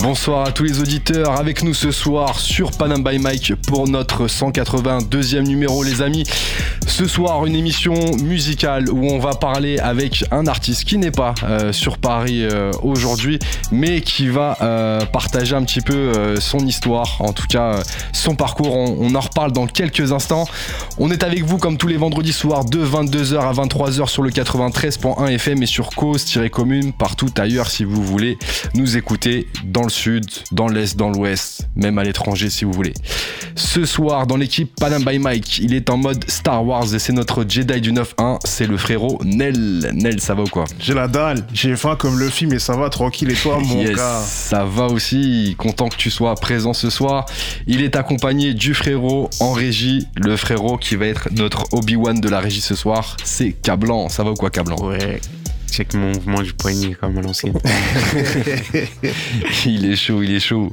Bonsoir à tous les auditeurs avec nous ce soir sur Panam by Mike pour notre 182e numéro les amis. Ce soir une émission musicale où on va parler avec un artiste qui n'est pas euh, sur Paris euh, aujourd'hui mais qui va euh, partager un petit peu son histoire, en tout cas son parcours. On, en reparle dans quelques instants. On est avec vous comme tous les vendredis soirs de 22h à 23h sur le 93.1 FM et sur cause-commune partout ailleurs si vous voulez nous écouter dans le sud, dans l'est, dans l'ouest, même à l'étranger si vous voulez. Ce soir, dans l'équipe Panam by Mike, il est en mode Star Wars et c'est notre Jedi du 9-1, c'est le frérot Nel. Nel, ça va ou quoi? J'ai la dalle, j'ai faim comme le film et ça va tranquille et toi mon gars? Ça va aussi, content que tu sois présent ce soir. Il est accompagné du frérot en régie, le frérot qui va être notre Obi-Wan de la régie ce soir, c'est Cablan. Ça va ou quoi Cablan? Ouais, check mon mouvement du poignet comme à l'ancienne. il est chaud, il est chaud.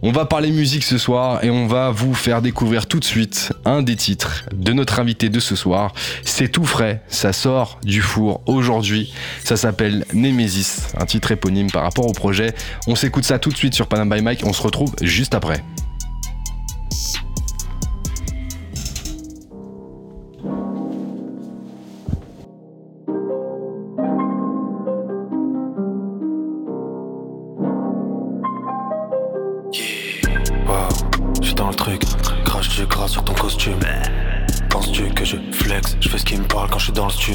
On va parler musique ce soir et on va vous faire découvrir tout de suite un des titres de notre invité de ce soir. C'est tout frais, ça sort du four aujourd'hui. Ça s'appelle Nemesis, un titre éponyme par rapport au projet. On s'écoute ça tout de suite sur Panam by Mike, on se retrouve juste après.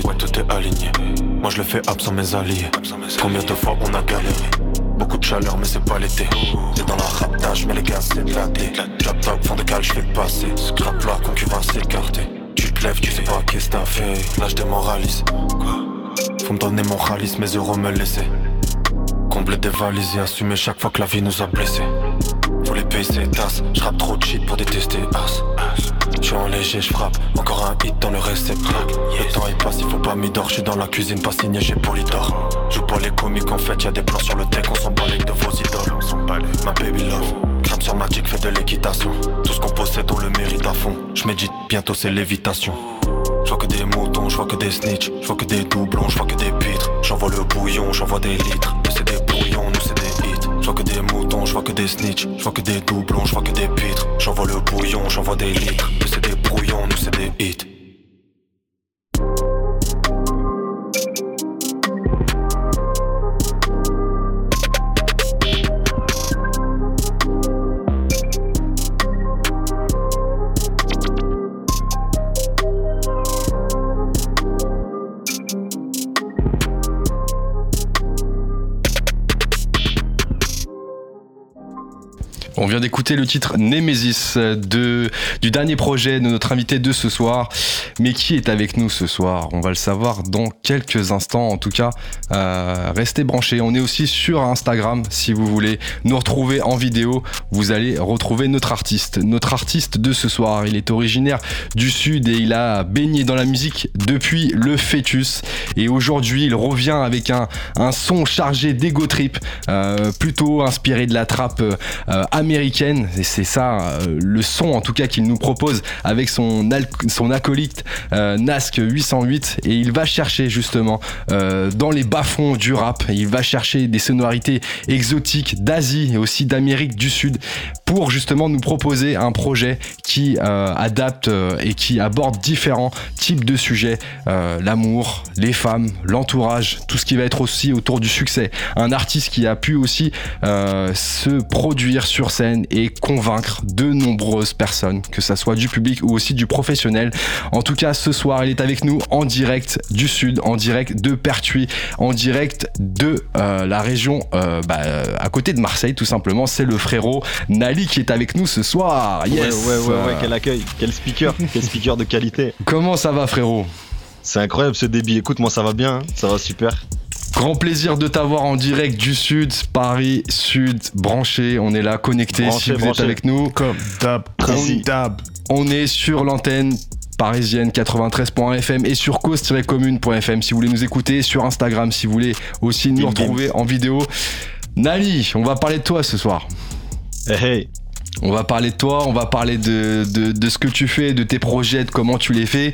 Ouais, tout est aligné. Moi, je le fais absent mes alliés. Combien de fois on a galéré? Beaucoup de chaleur, mais c'est pas l'été. C'est dans la raptage, mais les gars, c'est éclaté. Drop top, fond de cale, je fais passer. Scrap la concurrence écartée. Tu te lèves, tu sais pas qu'est-ce t'as fait. Là, je démoralise. Faut me donner mon ralice, mes euros me laisser. Combler des valises et assumer chaque fois que la vie nous a blessés. Faut les payer ses tasses, je trop de shit pour détester as. Je suis en léger, je frappe, encore un hit dans le récepteur. Le temps il passe, il faut pas m'y je suis dans la cuisine, pas signé chez Polydor. Joue pas les comiques, en fait, y'a des plans sur le deck, on s'en balèque de vos idoles. Ma baby love. Crame sur Magic, fait de l'équitation. Tout ce qu'on possède, on le mérite à fond. Je médite, bientôt c'est l'évitation. Je vois que des moutons, je vois que des snitch, je vois que des doublons, je vois que des pitres. J'envoie le bouillon, j'envoie des litres. Je vois que des snitch, je vois que des doublons, je vois que des pitres. J'envoie le bouillon, j'envoie des litres. Nous c'est des brouillons, nous c'est des hits. On vient d'écouter le titre Nemesis du dernier projet de notre invité de ce soir. Mais qui est avec nous ce soir? On va le savoir dans quelques instants. En tout cas, euh, restez branchés. On est aussi sur Instagram si vous voulez nous retrouver en vidéo. Vous allez retrouver notre artiste. Notre artiste de ce soir, il est originaire du Sud et il a baigné dans la musique depuis le fœtus. Et aujourd'hui, il revient avec un, un son chargé d'ego trip, euh, plutôt inspiré de la trappe euh, américaine. Et c'est ça euh, le son en tout cas qu'il nous propose avec son, acolyte euh, Nask 808. Et il va chercher justement euh, dans les bas-fonds du rap, il va chercher des sonorités exotiques d'Asie et aussi d'Amérique du Sud pour justement nous proposer un projet qui adapte et qui aborde différents types de sujets. L'amour, les femmes, l'entourage, tout ce qui va être aussi autour du succès. Un artiste qui a pu aussi se produire sur scène et convaincre de nombreuses personnes, que ça soit du public ou aussi du professionnel. En tout cas, ce soir, il est avec nous en direct du Sud, en direct de Pertuis, en direct de euh, la région euh, bah, à côté de Marseille, tout simplement. C'est le frérot Nali qui est avec nous ce soir. Yes. Ouais, ouais, ouais, ouais, quel accueil, quel speaker, quel speaker de qualité. Comment ça va, frérot? C'est incroyable ce débit. Écoute, moi ça va bien, hein. ça va super. Grand plaisir de t'avoir en direct du Sud, Paris, Sud, branché. On est là, connecté si vous êtes avec nous. Comme dab. On est sur l'antenne parisienne 93.fm et sur cause-commune.fm si vous voulez nous écouter, sur Instagram si vous voulez aussi nous retrouver en vidéo. Nali, on va parler de toi ce soir. Hey, hey. On va parler de toi, on va parler de, de, de ce que tu fais, de tes projets, de comment tu les fais.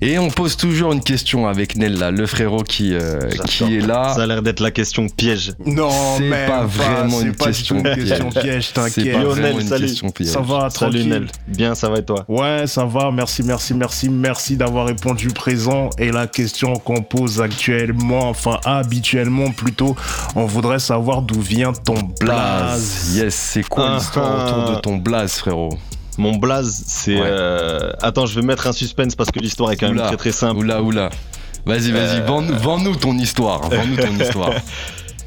Et on pose toujours une question avec Nella, le frérot qui, euh, qui est là. Ça a l'air d'être la question piège. Non, C'est même pas vraiment c'est une pas question une question piège. t'inquiète. pas Lionel, vraiment une salut. question piège. Ça va, Salut tranquille. Nel. Bien, ça va et toi? Ouais, ça va, merci, merci, merci, merci d'avoir répondu présent. Et la question qu'on pose actuellement, enfin habituellement plutôt, on voudrait savoir d'où vient ton Blaze. blaze. Yes, c'est quoi Ah, l'histoire ah. autour de ton blaze, frérot? Mon blaze, c'est. Ouais. euh, Attends, je vais mettre un suspense parce que l'histoire est quand même très très simple. Oula, oula. Vas-y, vas-y, Euh. vends- vends-nous ton histoire. Vends-nous ton histoire.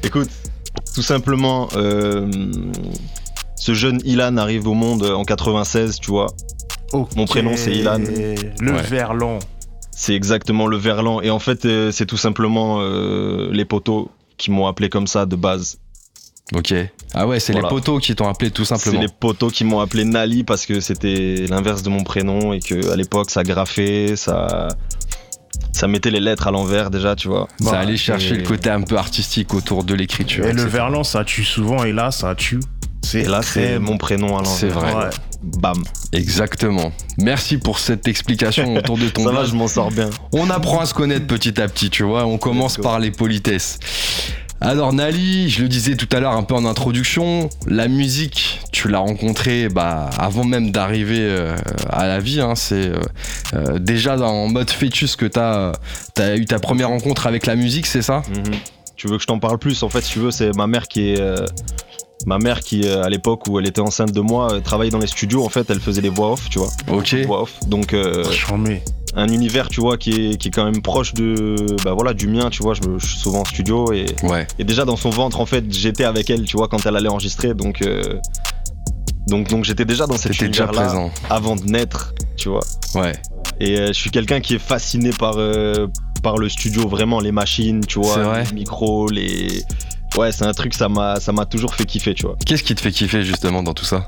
Écoute, tout simplement, euh, ce jeune Ilan arrive au monde en 96, tu vois. Mon prénom, c'est Ilan. Le Ouais. verlan. C'est exactement le verlan. Et en fait, euh, c'est tout simplement euh, les poteaux qui m'ont appelé comme ça de base. Ok. Ah ouais, c'est Voilà. les poteaux qui t'ont appelé tout C'est simplement. les poteaux qui m'ont appelé Nali parce que c'était l'inverse de mon prénom et que à l'époque ça graffait, ça ça mettait les lettres à l'envers déjà, tu vois. Ça Bah, allait chercher et- le côté un peu artistique autour de l'écriture. Et le verlan, ça tue souvent, et là, ça tue. C'est Et là c'est mon prénom à l'envers. C'est vrai. Ouais. Bam. Exactement. Merci pour cette explication autour de ton Ça va, je m'en sors bien. On apprend à se connaître petit à petit, tu vois. On commence par les politesses. Alors Nali, je le disais tout à l'heure un peu en introduction, la musique, tu l'as rencontrée bah, avant même d'arriver euh, à la vie. hein. c'est euh, euh, déjà dans- en mode fœtus que t'as as eu ta première rencontre avec la musique, c'est ça? Mhm. Tu veux que je t'en parle plus? En fait, si tu veux, c'est ma mère qui est. euh, Ma mère qui, à l'époque où elle était enceinte de moi, travaillait dans les studios. En fait, elle faisait les voix off, tu vois. Ok. Voix off. Donc, euh, J'en mets. Un univers, tu vois, qui est, qui est quand même proche de, bah voilà, du mien, tu vois. Je, me- je suis souvent en studio et, Ouais. et déjà dans son ventre, en fait, j'étais avec elle, tu vois, quand elle allait enregistrer. Donc, euh, donc, donc j'étais déjà dans cet univers-là présent. avant de naître, tu vois. Ouais. Et euh, je suis quelqu'un qui est fasciné par, euh, par le studio, vraiment, les machines, tu vois, les micros, les. Ouais, c'est un truc, ça m'a, ça m'a toujours fait kiffer, tu vois. Qu'est-ce qui te fait kiffer justement dans tout ça?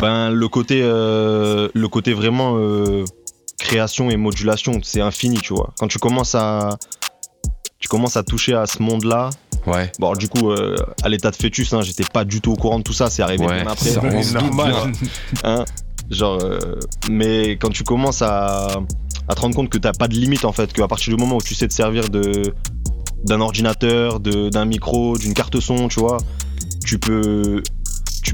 Ben, le côté, le côté vraiment création et modulation, c'est infini, tu vois. Quand tu commences à, tu commences à toucher à ce monde-là. Ouais. Bon, alors, du coup, euh, à l'état de fœtus, hein, j'étais pas du tout au courant de tout ça. C'est arrivé Ouais, bien après. ça, on se normal. hein. Genre, euh, mais quand tu commences à, à te rendre compte que t'as pas de limite en fait, qu'à partir du moment où tu sais te servir de d'un ordinateur, de- d'un micro, d'une carte son, tu vois, tu peux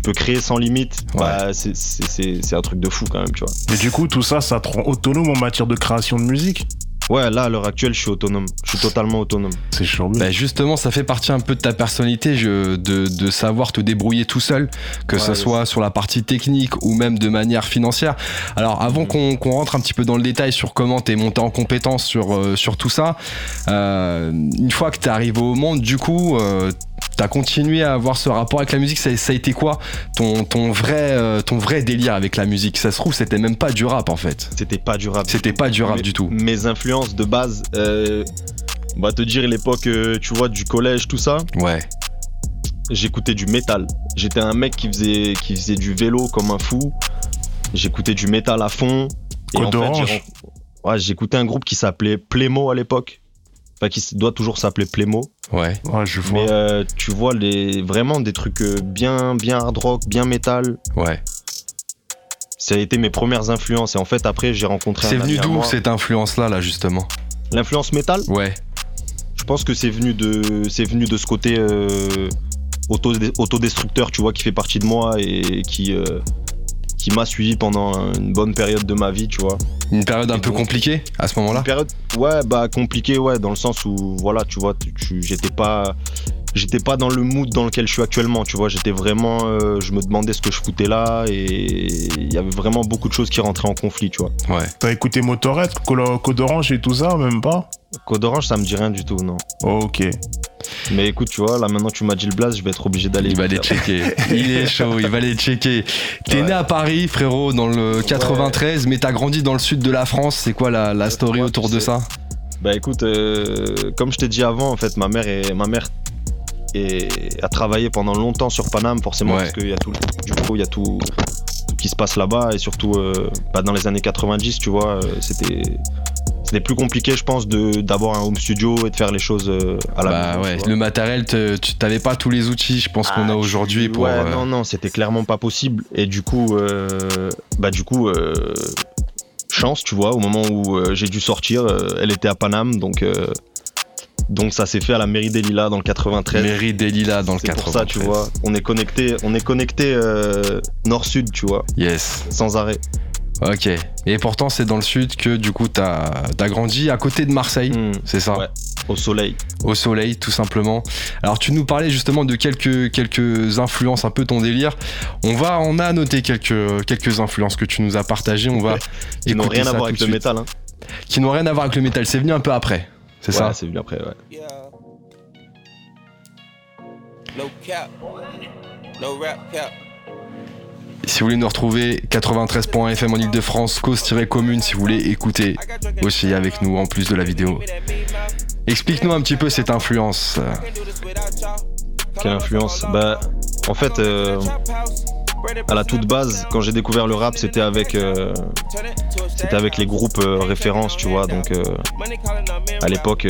peux créer sans limite. Bah, c'est- c'est c'est- c'est un truc de fou quand même, tu vois. Mais du coup, tout ça, ça te rend autonome en matière de création de musique? Ouais, là à l'heure actuelle, je suis autonome. Je suis totalement autonome. C'est chaud. Bah justement, ça fait partie un peu de ta personnalité je- de, de savoir te débrouiller tout seul, que ce Ouais, soit sur la partie technique ou même de manière financière. Alors avant qu'on qu'on rentre un petit peu dans le détail sur comment t'es monté en compétence sur, euh, sur tout ça, euh, une fois que t'es arrivé au monde, du coup, euh, t'as continué à avoir ce rapport avec la musique. Ça, ça a été quoi ton, ton, vrai, euh, ton vrai délire avec la musique? Ça se trouve, c'était même pas du rap en fait. C'était pas durable. C'était pas du rap Mes- du tout. Mes influences de base, euh, on va te dire l'époque, euh, tu vois, du collège, tout ça. Ouais, j'écoutais du métal. J'étais un mec qui faisait, qui faisait du vélo comme un fou. J'écoutais du métal à fond. Code en fait, ouais, j'écoutais un groupe qui s'appelait Plémo à l'époque. Enfin, qui doit toujours s'appeler Plémo. ouais. Ouais, je vois. Mais euh, tu vois, les, vraiment des trucs euh, bien, bien hard rock, bien métal. Ouais. Ça a été mes premières influences. Et en fait, après, j'ai rencontré C'est un venu d'où cette influence-là, là, justement? L'influence métal Ouais. Je pense que c'est venu de, c'est venu de ce côté euh, auto- autodestructeur, tu vois, qui fait partie de moi et qui, euh, qui m'a suivi pendant une bonne période de ma vie, tu vois. Une période un Et peu donc- compliquée à ce moment-là Une période, ouais, bah compliquée, ouais, dans le sens où, voilà, tu vois, tu- tu- j'étais pas, j'étais pas dans le mood dans lequel je suis actuellement, tu vois. J'étais vraiment, euh, je me demandais ce que je foutais là et il y avait vraiment beaucoup de choses qui rentraient en conflit, tu vois. Ouais. T'as écouté Motorhead, Colo- Code Orange et tout ça, même pas? Code Orange, ça me dit rien du tout, non. Ok. Mais écoute, tu vois, là maintenant tu m'as dit le blast, je vais être obligé d'aller. Il va les checker. Il est chaud, il va les checker. T'es Ouais. né à Paris, frérot, dans le 93, mais t'as grandi dans le sud de la France. C'est quoi la, la story Ouais, autour de sais. ça? Bah écoute, euh, comme je t'ai dit avant, en fait, ma mère est, ma mère a travaillé pendant longtemps sur Paname, forcément, parce qu'il y a tout, du coup, il y a tout, tout qui se passe là-bas, et surtout, euh, bah, dans les années 90, tu vois, euh, c'était, c'était plus compliqué, je pense, de d'avoir un home studio et de faire les choses euh, à la Bah maison, ouais, le matériel, te- tu t'avais pas tous les outils, je pense qu'on a Ah, aujourd'hui pour. Ouais, euh, non, non, c'était clairement pas possible. Et du coup, euh, bah du coup, euh, chance, tu vois, au moment où j'ai dû sortir, elle était à Paname, donc donc ça s'est fait à la mairie des Lilas dans le 93. Mairie des Lilas dans le C'est 93. pour ça, tu vois, on est connecté, on est connecté euh, nord-sud, tu vois, Yes. sans arrêt. Ok. Et pourtant, c'est dans le sud que du coup, t'as as grandi à côté de Marseille. Hmm, C'est ça? Ouais. au soleil. Au soleil, tout simplement. Alors, tu nous parlais justement de quelques, quelques influences, un peu ton délire. On va, on a noté quelques, quelques influences que tu nous as partagées. On va Qui n'ont rien à voir avec le métal, hein. Qui n'ont rien à voir avec le métal. C'est venu un peu après. C'est Ouais, ça c'est venu après, ouais. Yeah. No cap. No rap cap. Si vous voulez nous retrouver, 93.fm en Ile-de-France, cause-commune si vous voulez écouter aussi avec nous en plus de la vidéo. Explique-nous un petit peu cette influence. Quelle influence? Bah, en fait, euh, à la toute base, quand j'ai découvert le rap, c'était avec, euh, c'était avec les groupes euh, références, tu vois. Donc, euh, à l'époque,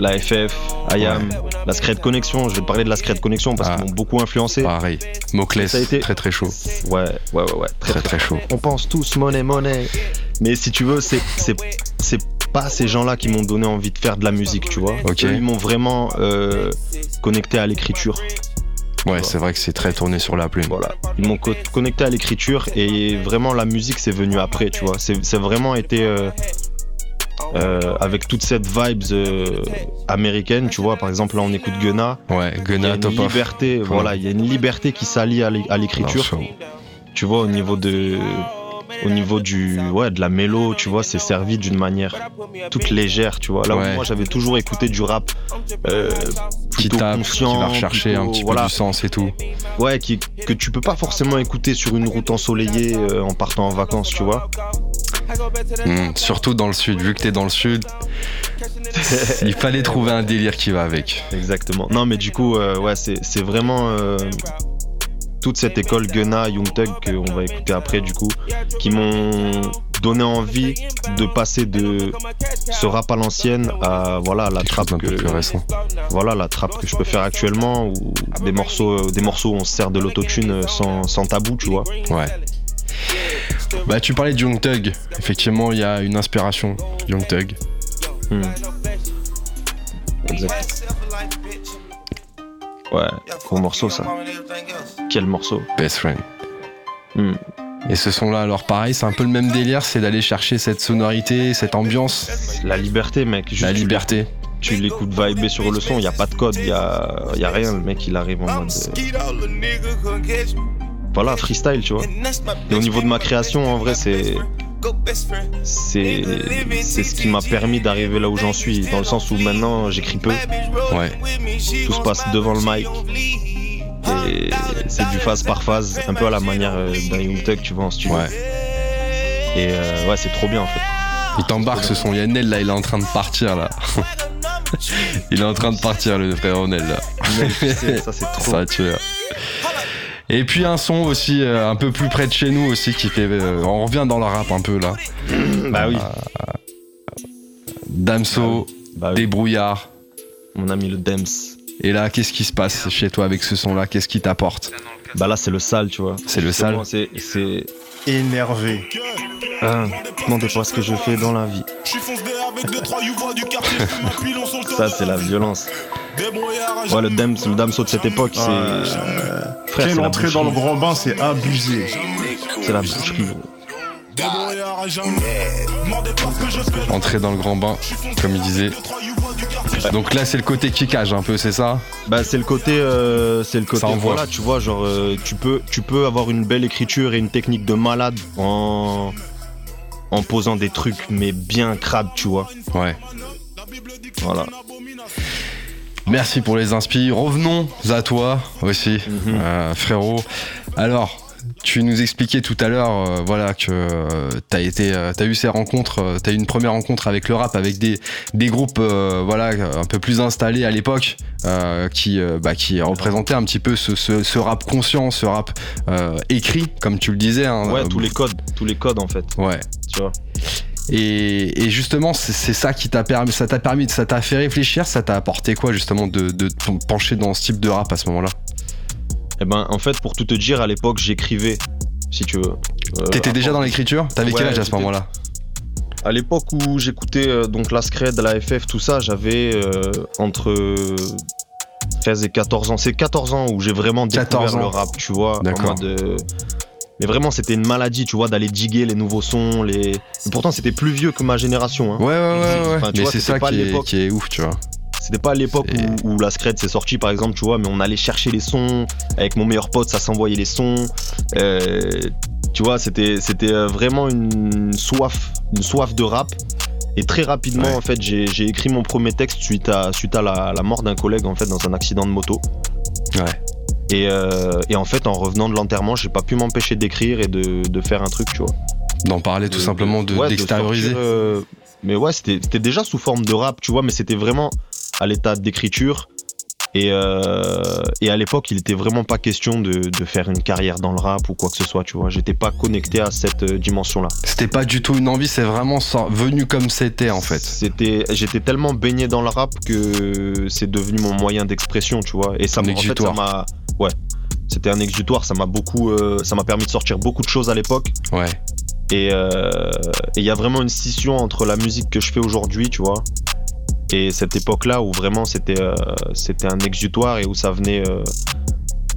la FF, IAM, la Scred Connection. Je vais te parler de la Scred Connection parce Ah. qu'ils m'ont beaucoup influencé. Pareil. Moclès, été- très très chaud. Ouais, ouais, ouais, ouais. Très très chaud. On pense tous monnaie, monnaie. Mais si tu veux, c'est, c'est, c'est pas ces gens-là qui m'ont donné envie de faire de la musique, tu vois. Ok. Eux, ils m'ont vraiment connecté à l'écriture. Ouais, c'est vrai que c'est très tourné sur la plume. Voilà. Ils m'ont co- connecté à l'écriture et vraiment la musique c'est venu après, tu vois. C'est, vraiment été euh, euh, avec toute cette vibes euh, américaine, tu vois. Par exemple, là on écoute Gunna. Ouais, Gunna, top off. liberté, voilà, il y a une liberté qui s'allie à l'é- à l'écriture. Tu vois, au niveau de, au niveau du, ouais, de la mélo, tu vois, c'est servi d'une manière toute légère, tu vois. Là Ouais. où moi j'avais toujours écouté du rap euh, Qui tape, qui conscient, va rechercher un petit peu voilà, du sens et tout. ouais, qui, que tu peux pas forcément écouter sur une route ensoleillée euh, en partant en vacances, tu vois. Hmm, Surtout dans le sud, vu que t'es dans le sud, il fallait trouver un délire qui va avec. Exactement. Non, mais du coup, euh, ouais, c'est c'est vraiment euh, toute cette école Gunna, Young Thug qu'on va écouter après, du coup, qui m'ont donné envie de passer de ce rap à l'ancienne à voilà la trappe que plus récent. voilà la trappe que je peux faire actuellement ou des morceaux des morceaux où on se sert de l'autotune sans, sans tabou, tu vois. Ouais. Bah, tu parlais de Young Thug. Effectivement, il y a une inspiration. Young Thug. Hmm. Exact. Ouais, gros morceau ça. Quel morceau. Best Friend. Hmm. Et ce son-là, alors pareil, c'est un peu le même délire, c'est d'aller chercher cette sonorité, cette ambiance, La liberté, mec. Juste la liberté. tu l'écoutes vibrer sur le son, il n'y a pas de code, il n'y a, y a rien. Le mec, il arrive en mode. euh, voilà, freestyle, tu vois. Et au niveau de ma création, en vrai, c'est. C'est c'est ce qui m'a permis d'arriver là où j'en suis, dans le sens où maintenant j'écris peu, Ouais. tout se passe devant le mic, et c'est du phase par phase, un peu à la manière euh, d'un Young tu vois, en studio. Ouais. Et euh, ouais, c'est trop bien en fait. Il t'embarque ce son. Yannel là, il est en train de partir là. il est en train de partir le frère Onel là. ça, c'est trop. Ça tu vois. Et puis un son aussi euh, un peu plus près de chez nous aussi qui fait. euh, on revient dans le rap un peu là. Bah oui, Damso, bah oui. débrouillard. mon ami le Dems. Et là, qu'est-ce qui se passe chez toi avec ce son là Qu'est-ce qui t'apporte? Bah là, c'est le sale, tu vois. C'est le sale. C'est. c'est- Énervé. Hein, demandez pas ce que je fais dans la vie. Ça, c'est la violence. Ouais, le Dems, le Damso de cette époque, c'est. Frère, Quelle entrée dans le grand bain, c'est abusé. C'est la boucherie. Entrer dans le grand bain, comme il disait. Donc là, c'est le côté kickage un peu, c'est ça? Bah c'est le côté, euh, c'est le côté. Ça envoie. Voilà, tu vois, genre euh, tu peux, tu peux avoir une belle écriture et une technique de malade en en posant des trucs mais bien crades, tu vois. Ouais. Voilà. Merci pour les inspi. Revenons à toi aussi, Mhm. euh, frérot. Alors, tu nous expliquais tout à l'heure, euh, voilà, que euh, t'as été, euh, eu ces rencontres, euh, t'as eu une première rencontre avec le rap, avec des, des groupes, voilà, un peu plus installés à l'époque, qui, bah, qui représentaient un petit peu ce, ce- ce rap conscient, ce rap écrit, comme tu le disais. hein, Ouais, tous les codes, tous les codes en fait, Ouais. tu vois. Et, et justement, c'est ça qui t'a permis, ça t'a permis, ça t'a fait réfléchir, ça t'a apporté quoi justement de, de te pencher dans ce type de rap à ce moment-là? Eh ben, en fait, pour tout te dire, à l'époque, j'écrivais, si tu veux. Euh, T'étais déjà dans l'écriture? T'avais quel âge à ce moment-là? À l'époque où j'écoutais euh, donc la Scred, la FF, tout ça, j'avais euh, entre 13 et 14 ans. C'est 14 ans où j'ai vraiment découvert 14 ans. le rap, tu vois. en mode, Mais vraiment, c'était une maladie, tu vois, d'aller diguer les nouveaux sons. Les... Et pourtant, c'était plus vieux que ma génération. Hein. Ouais, ouais, ouais, ouais. Enfin, tu Mais c'est c'était ça pas qui est, l'époque. qui est ouf, tu vois. C'était pas à l'époque où, où la Scred s'est sortie, par exemple, tu vois, mais on allait chercher les sons. Avec mon meilleur pote, ça s'envoyait les sons. Euh, tu vois, c'était euh, vraiment une soif, une soif de rap. Et très rapidement, Ouais. en fait, j'ai j'ai écrit mon premier texte suite à, suite à la, la mort d'un collègue, en fait, dans un accident de moto. Ouais. Et, euh, et en fait, en revenant de l'enterrement, j'ai pas pu m'empêcher d'écrire et de, de faire un truc, tu vois. D'en parler tout De- simplement, de- ouais, d'extérioriser. euh, mais ouais, c'était déjà sous forme de rap, tu vois, mais c'était vraiment à l'état d'écriture. Et, euh, et à l'époque, il était vraiment pas question de, de faire une carrière dans le rap ou quoi que ce soit, tu vois. J'étais pas connecté à cette euh, dimension-là. C'était pas du tout une envie, c'est vraiment venu comme c'était en fait. C'était, j'étais tellement baigné dans le rap que c'est devenu mon moyen d'expression, tu vois. Et ça en fait, ça m'a, ouais, c'était un exutoire. Ça m'a beaucoup, euh, ça m'a permis de sortir beaucoup de choses à l'époque. Ouais. Et euh, et il y a vraiment une scission entre la musique que je fais aujourd'hui, tu vois, et cette époque-là où vraiment c'était euh, c'était un exutoire et où ça venait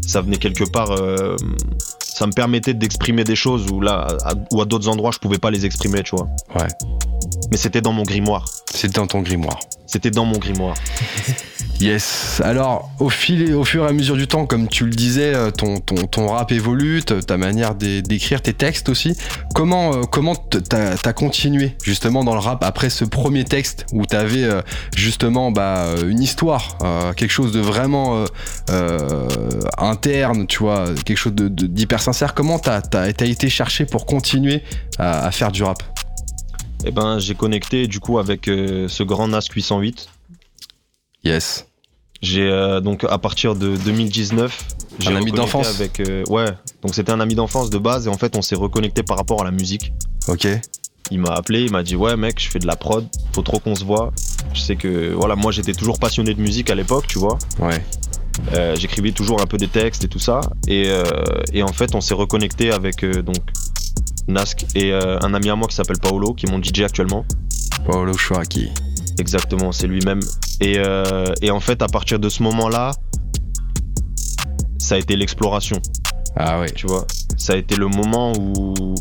ça venait quelque part, ça me permettait d'exprimer des choses où là, à, où à d'autres endroits je pouvais pas les exprimer, tu vois. Ouais. Mais c'était dans mon grimoire. C'était dans ton grimoire. C'était dans mon grimoire. Yes. Alors, au fil et au fur et à mesure du temps, comme tu le disais, euh, ton, ton, ton rap évolue, ta manière d'é- d'écrire tes textes aussi. Comment euh, comment t'as as continué justement dans le rap après ce premier texte où t'avais euh, justement bah, une histoire, euh, quelque chose de vraiment interne, tu vois, quelque chose de- de- d'hyper sincère. Comment t'as as, été cherché pour continuer à, à faire du rap? Et ben j'ai connecté du coup avec euh, ce grand NAS 808. Yes. J'ai euh, donc à partir de 2019, j'ai Un ami d'enfance. avec euh, ouais, donc c'était un ami d'enfance de base et en fait on s'est reconnecté par rapport à la musique. Ok. Il m'a appelé, il m'a dit ouais mec, je fais de la prod, faut trop qu'on se voit. Je sais que voilà, moi j'étais toujours passionné de musique à l'époque, tu vois. Ouais. Euh, J'écrivais toujours un peu des textes et tout ça et, euh, et en fait on s'est reconnecté avec euh, donc Nask et euh, un ami à moi qui s'appelle Paolo, qui est mon DJ actuellement. Paolo Chouaki. Exactement, c'est lui-même. Et, euh, et en fait, à partir de ce moment-là, ça a été l'exploration, Ah ouais. tu vois. Ça a été le moment où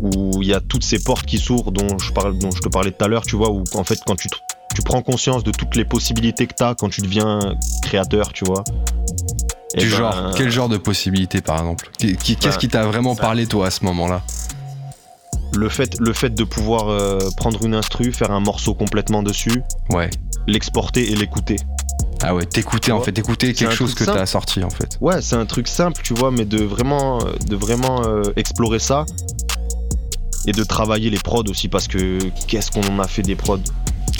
où il y a toutes ces portes qui s'ouvrent dont je parle, dont je te parlais tout à l'heure, tu vois, où en fait quand tu tu prends conscience de toutes les possibilités que tu as quand tu deviens créateur, tu vois. Eh Du ben, genre, quel genre de possibilités par exemple qui- Qu'est-ce qui t'a vraiment parlé toi à ce moment-là le fait, le fait de pouvoir euh, prendre une instru, faire un morceau complètement dessus, Ouais. l'exporter et l'écouter. Ah ouais, t'écouter en fait, écouter quelque chose que t'as sorti en fait. Ouais, c'est un truc simple, tu vois, mais de vraiment, euh, de vraiment euh, explorer ça et de travailler les prods aussi parce que qu'est-ce qu'on en a fait des prods?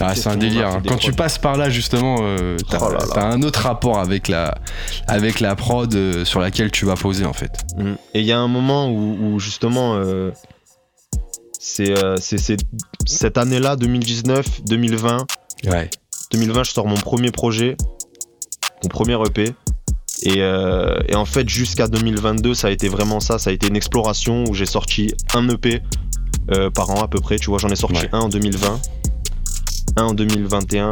Ah, c'est un délire. hein. Quand tu passes par là justement, euh, t'as Oh t'as un autre rapport avec la, avec la prod euh, sur laquelle tu vas poser en fait. Mm. Et il y a un moment où, où justement, euh, c'est cette année-là, 2019, 2020. Ouais. 2020, je sors mon premier projet, mon premier EP. Et, et en fait, jusqu'à 2022, ça a été vraiment ça. Ça a été une exploration où j'ai sorti un EP par an à peu près. Tu vois, j'en ai sorti Ouais. un en 2020, un en 2021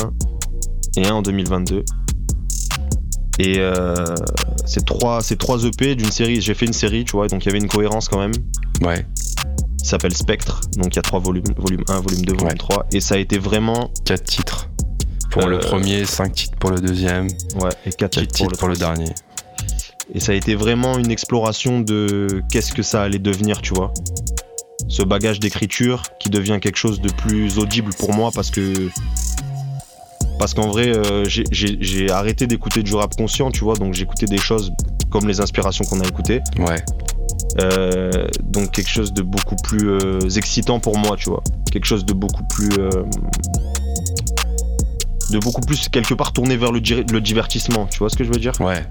et un en 2022. Et euh, c'est trois, c'est trois EP d'une série. J'ai fait une série, tu vois, donc il y avait une cohérence quand même. Ouais. Il s'appelle Spectre, donc il y a trois volumes, volume 1, volume 2, volume Ouais. 3. Et ça a été vraiment, Quatre titres pour le Euh, premier, cinq titres pour le deuxième, ouais, et quatre quatre titres titres pour le dernier. Et ça a été vraiment une exploration de qu'est-ce que ça allait devenir, tu vois. Ce bagage d'écriture qui devient quelque chose de plus audible pour moi parce que. Parce qu'en vrai, euh, j'ai- arrêté d'écouter du rap conscient, tu vois, donc j'écoutais des choses comme les inspirations qu'on a écoutées. Ouais. Euh, donc quelque chose de beaucoup plus euh, excitant pour moi, tu vois. Quelque chose de beaucoup plus. de beaucoup plus, quelque part, tourné vers le, di- le divertissement, tu vois ce que je veux dire? Ouais.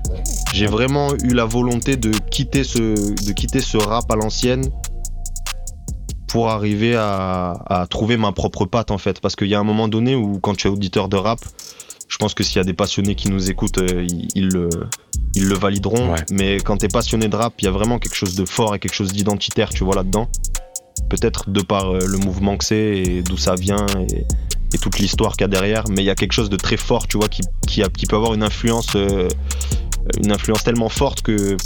j'ai vraiment eu la volonté de quitter ce, de quitter ce rap à l'ancienne pour arriver à, à trouver ma propre patte en fait. Parce qu'il y a un moment donné où quand tu es auditeur de rap, je pense que s'il y a des passionnés qui nous écoutent, euh, ils, ils le, ils le valideront. Ouais. Mais quand t'es passionné de rap, il y a vraiment quelque chose de fort et quelque chose d'identitaire, tu vois, là-dedans. Peut-être de par euh, le mouvement que c'est et d'où ça vient et, et toute l'histoire qu'il y a derrière. Mais il y a quelque chose de très fort, tu vois, qui, qui, a- qui peut avoir une influence, euh, une influence tellement forte que,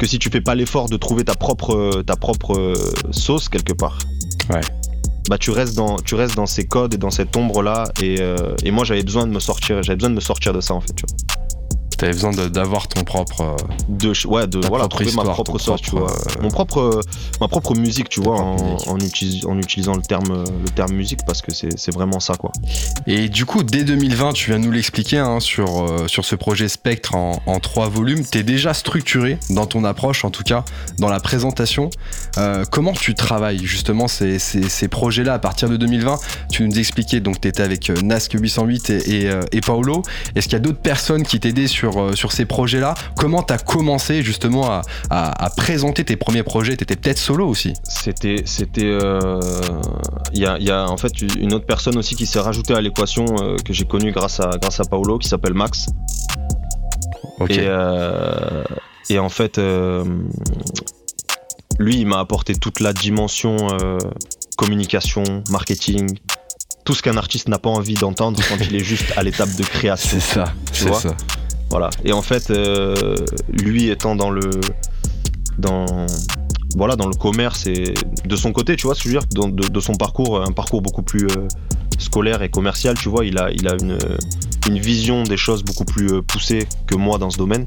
que si tu fais pas l'effort de trouver ta propre, ta propre euh, sauce quelque part, Ouais. bah tu restes dans, tu restes dans ces codes et dans cette ombre là. Et, euh, et moi j'avais besoin de me sortir, j'avais besoin de me sortir de ça en fait. Tu vois. T'avais besoin d'avoir ton propre. euh, De, ouais, de voilà, trouver ma propre sauce, tu vois. euh, Mon propre, ma propre musique, tu vois, en, en, utilisant le terme, le terme musique parce que c'est vraiment ça quoi. Et du coup, dès 2020, tu viens de nous l'expliquer hein, sur, euh, sur ce projet Spectre en, en trois volumes. T'es déjà structuré dans ton approche, en tout cas dans la présentation. Euh, comment tu travailles justement ces, ces, ces projets-là? À partir de 2020 Tu nous expliquais donc t'étais avec euh, Nasc 808 et, et, euh, et Paolo. Est-ce qu'il y a d'autres personnes qui t'aidaient sur, euh, sur ces projets-là Comment t'as commencé justement à, à, à présenter tes premiers projets? T'étais peut-être solo aussi C'était, c'était, euh, il y, a, il y a en fait une autre personne aussi qui s'est rajoutée à l'équation euh, que j'ai connue grâce à grâce à Paolo qui s'appelle Max. Et, euh, et en fait, euh, lui, il m'a apporté toute la dimension euh, communication, marketing, tout ce qu'un artiste n'a pas envie d'entendre quand il est juste à l'étape de création. c'est ça, tu c'est vois ça. Voilà. Et en fait, euh, lui étant dans le dans voilà dans le commerce et de son côté, tu vois, ce que je veux dire, de, de son parcours, un parcours beaucoup plus euh, scolaire et commercial, tu vois, il a il a une une vision des choses beaucoup plus euh, poussée que moi dans ce domaine.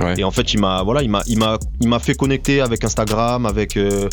Ouais. Et en fait, il m'a voilà, il m'a il m'a il m'a fait connecter avec Instagram, avec euh,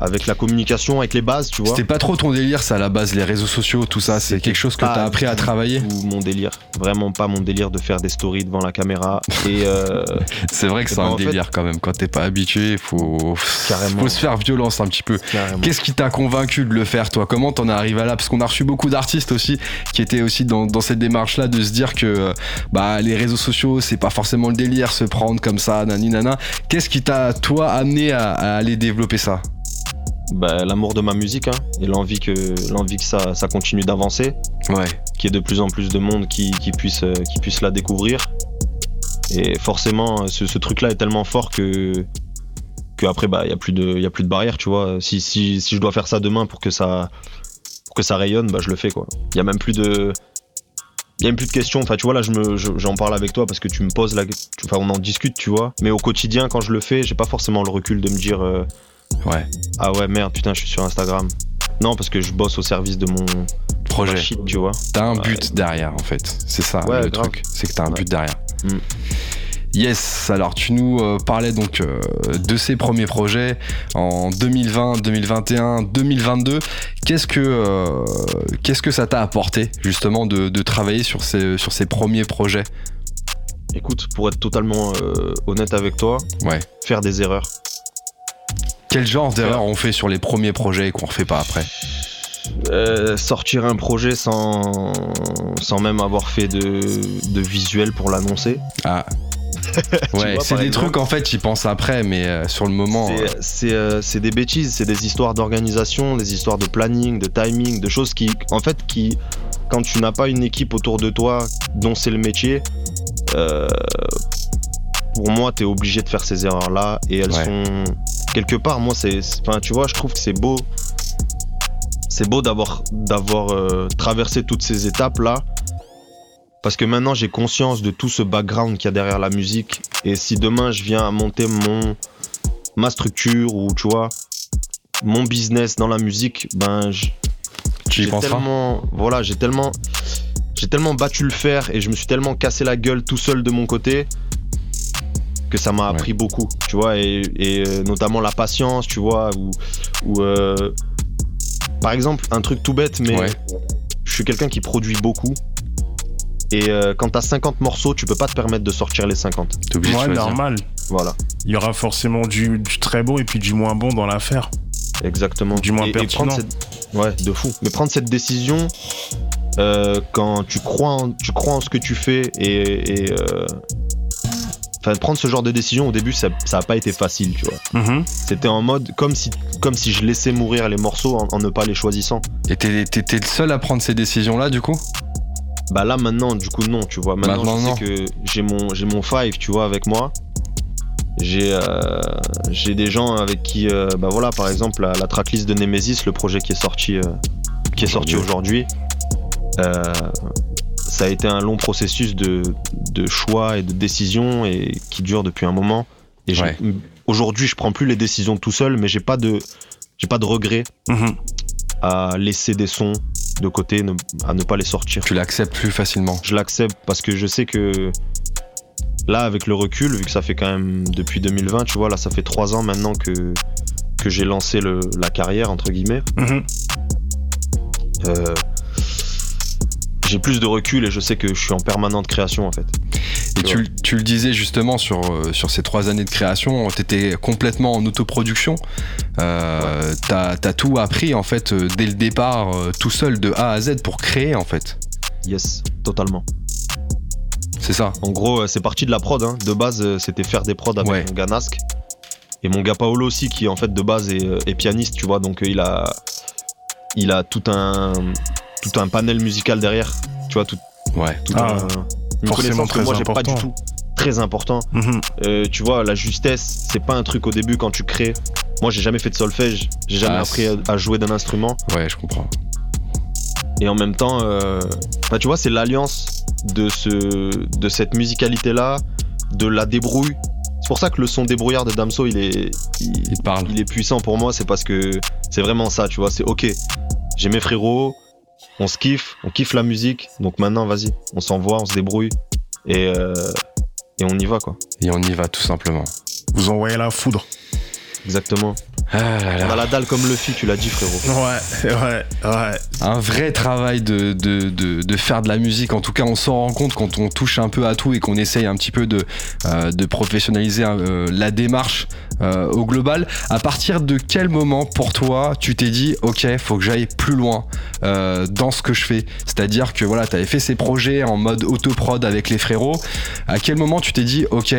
avec la communication, avec les bases, tu vois. C'était pas trop ton délire, ça, à la base, les réseaux sociaux, tout ça. C'est quelque chose que t'as appris à travailler? tout mon délire, vraiment pas mon délire de faire des stories devant la caméra et euh, C'est vrai que c'est ben, un fait- délire quand même. Quand t'es pas habitué, faut, Carrément. faut se faire violence un petit peu. Qu'est-ce qui t'a convaincu de le faire, toi? Comment t'en es arrivé à là? Parce qu'on a reçu beaucoup d'artistes aussi qui étaient aussi dans, dans cette démarche-là de se dire que euh, bah, les réseaux sociaux, c'est pas forcément le délire, se prendre comme ça, nani nana. Qu'est-ce qui t'a, toi, amené à, à aller développer ça? Bah, l'amour de ma musique hein, et l'envie que l'envie que ça, ça continue d'avancer, Ouais. qu'il y ait de plus en plus de monde qui, qui puisse euh, qui puisse la découvrir. Et forcément, ce, ce truc-là est tellement fort que que après bah il y a plus de y a plus de barrière, tu vois. Si, si, si je dois faire ça demain pour que ça pour que ça rayonne, bah je le fais quoi. Il y a même plus de il y a même plus de questions. Enfin, tu vois, là, je me, je- j'en parle avec toi parce que tu me poses la, enfin, on en discute, tu vois. Mais au quotidien, quand je le fais, j'ai pas forcément le recul de me dire, euh, Ouais. ah ouais, merde, putain, je suis sur Instagram. Non, parce que je bosse au service de mon Projet. shit, tu vois. T'as un Ouais. but derrière, en fait. C'est ça, Ouais, le grave. truc. C'est que t'as un Ouais. but derrière. Mm. Yes, alors tu nous euh, parlais donc euh, de ces premiers projets en 2020, 2021, 2022. Qu'est-ce que, euh, qu'est-ce que ça t'a apporté justement de, de travailler sur ces, sur ces premiers projets? Écoute, pour être totalement honnête avec toi, Ouais. faire des erreurs. Quel genre d'erreurs on fait sur les premiers projets et qu'on refait pas après Euh, sortir un projet sans, sans même avoir fait de, de visuel pour l'annoncer. Ah. Ouais, c'est des exemple. trucs en fait, ils pensent après, mais euh, sur le moment. C'est- euh, C'est des bêtises, c'est des histoires d'organisation, des histoires de planning, de timing, de choses qui, en fait, qui, quand tu n'as pas une équipe autour de toi dont c'est le métier, pour moi, tu es obligé de faire ces erreurs-là et elles Ouais. sont quelque part. Moi, c'est, enfin, tu vois, je trouve que c'est beau, c'est beau d'avoir d'avoir euh, traversé toutes ces étapes-là. Parce que maintenant j'ai conscience de tout ce background qu'il y a derrière la musique. Et si demain je viens à monter mon, ma structure ou tu vois mon business dans la musique ben j- tu y j'ai penseras? tellement voilà j'ai tellement j'ai tellement battu le fer et je me suis tellement cassé la gueule tout seul de mon côté que ça m'a appris beaucoup tu vois et, et, euh, notamment la patience tu vois ou, ou euh, par exemple un truc tout bête mais Ouais. je suis quelqu'un qui produit beaucoup et euh, quand t'as 50 morceaux tu peux pas te permettre de sortir les 50 T'es obligé Ouais, normal. voilà Il y aura forcément du, du très beau et puis du moins bon dans l'affaire. Exactement. Du moins Et- pertinent. cette- Ouais, de fou. Mais prendre cette décision euh, quand tu crois, en, tu crois en ce que tu fais et, et, euh, enfin, prendre ce genre de décision au début, ça, ça a pas été facile, tu vois. Mhm. C'était en mode comme si, comme si je laissais mourir les morceaux en, en ne pas les choisissant. Et t'es le seul à prendre ces décisions-là, du coup? Bah là maintenant, du coup non, tu vois. Maintenant, Maintenant, je non. sais que j'ai mon, j'ai mon five, tu vois, avec moi. J'ai, euh, j'ai des gens avec qui, euh, bah voilà, par exemple la, la tracklist de Nemesis, le projet qui est sorti, euh, qui est sorti aujourd'hui. euh, ça a été un long processus de, de choix et de décision et qui dure depuis un moment. Et Ouais. aujourd'hui, je prends plus les décisions tout seul, mais j'ai pas de, j'ai pas de regret Mhm. à laisser des sons de côté, ne- à ne pas les sortir Tu l'acceptes plus facilement. je l'accepte parce que je sais que là, avec le recul, vu que ça fait quand même depuis 2020, tu vois, là, ça fait trois ans maintenant que, que j'ai lancé le, la carrière, entre guillemets. Mhm. euh, j'ai plus de recul et je sais que je suis en permanente création, en fait. Et tu, tu le disais justement sur, euh, sur ces trois années de création, t'étais complètement en autoproduction. Euh, T'as as tout appris en fait euh, dès le départ, euh, tout seul de A à Z pour créer en fait. Yes, totalement. C'est ça. En gros, c'est parti de la prod. hein. De base, c'était faire des prods avec Ouais. mon gars Nask. Et mon gars Paolo aussi, qui en fait de base est, est pianiste, tu vois. Donc il a, il a tout un, tout un panel musical derrière. Tu vois, tout, Ouais. tout Ah, un, une forcément connaissance que très moi j'ai pas du important. tout. Très important. Mhm. Euh, tu vois, la justesse, c'est pas un truc au début quand tu crées. Moi, j'ai jamais fait de solfège. J'ai jamais Ah, appris à, à jouer d'un instrument. Ouais, je comprends. Et en même temps, euh, bah, tu vois, c'est l'alliance de, ce, de cette musicalité-là, de la débrouille. C'est pour ça que le son débrouillard de Damso, il est, il, parle. il est puissant pour moi. C'est parce que c'est vraiment ça, tu vois. C'est ok, j'ai mes frérots, on se kiffe, on kiffe la musique. Donc maintenant, vas-y, on s'envoie, on se débrouille. Et, euh, et on y va, quoi. Et on y va tout simplement. Vous envoyez la foudre. Exactement. Ah là là. On a la dalle comme Luffy, tu l'as dit, frérot. Ouais, ouais, ouais. un vrai travail de, de, de, de faire de la musique. En tout cas, on s'en rend compte quand on touche un peu à tout et qu'on essaye un petit peu de, euh, de professionnaliser euh, la démarche euh, au global. À partir de quel moment, pour toi, tu t'es dit, OK, faut que j'aille plus loin euh, dans ce que je fais? C'est-à-dire que voilà, tu avais fait ces projets en mode autoprod avec les frérots. À quel moment tu t'es dit, OK,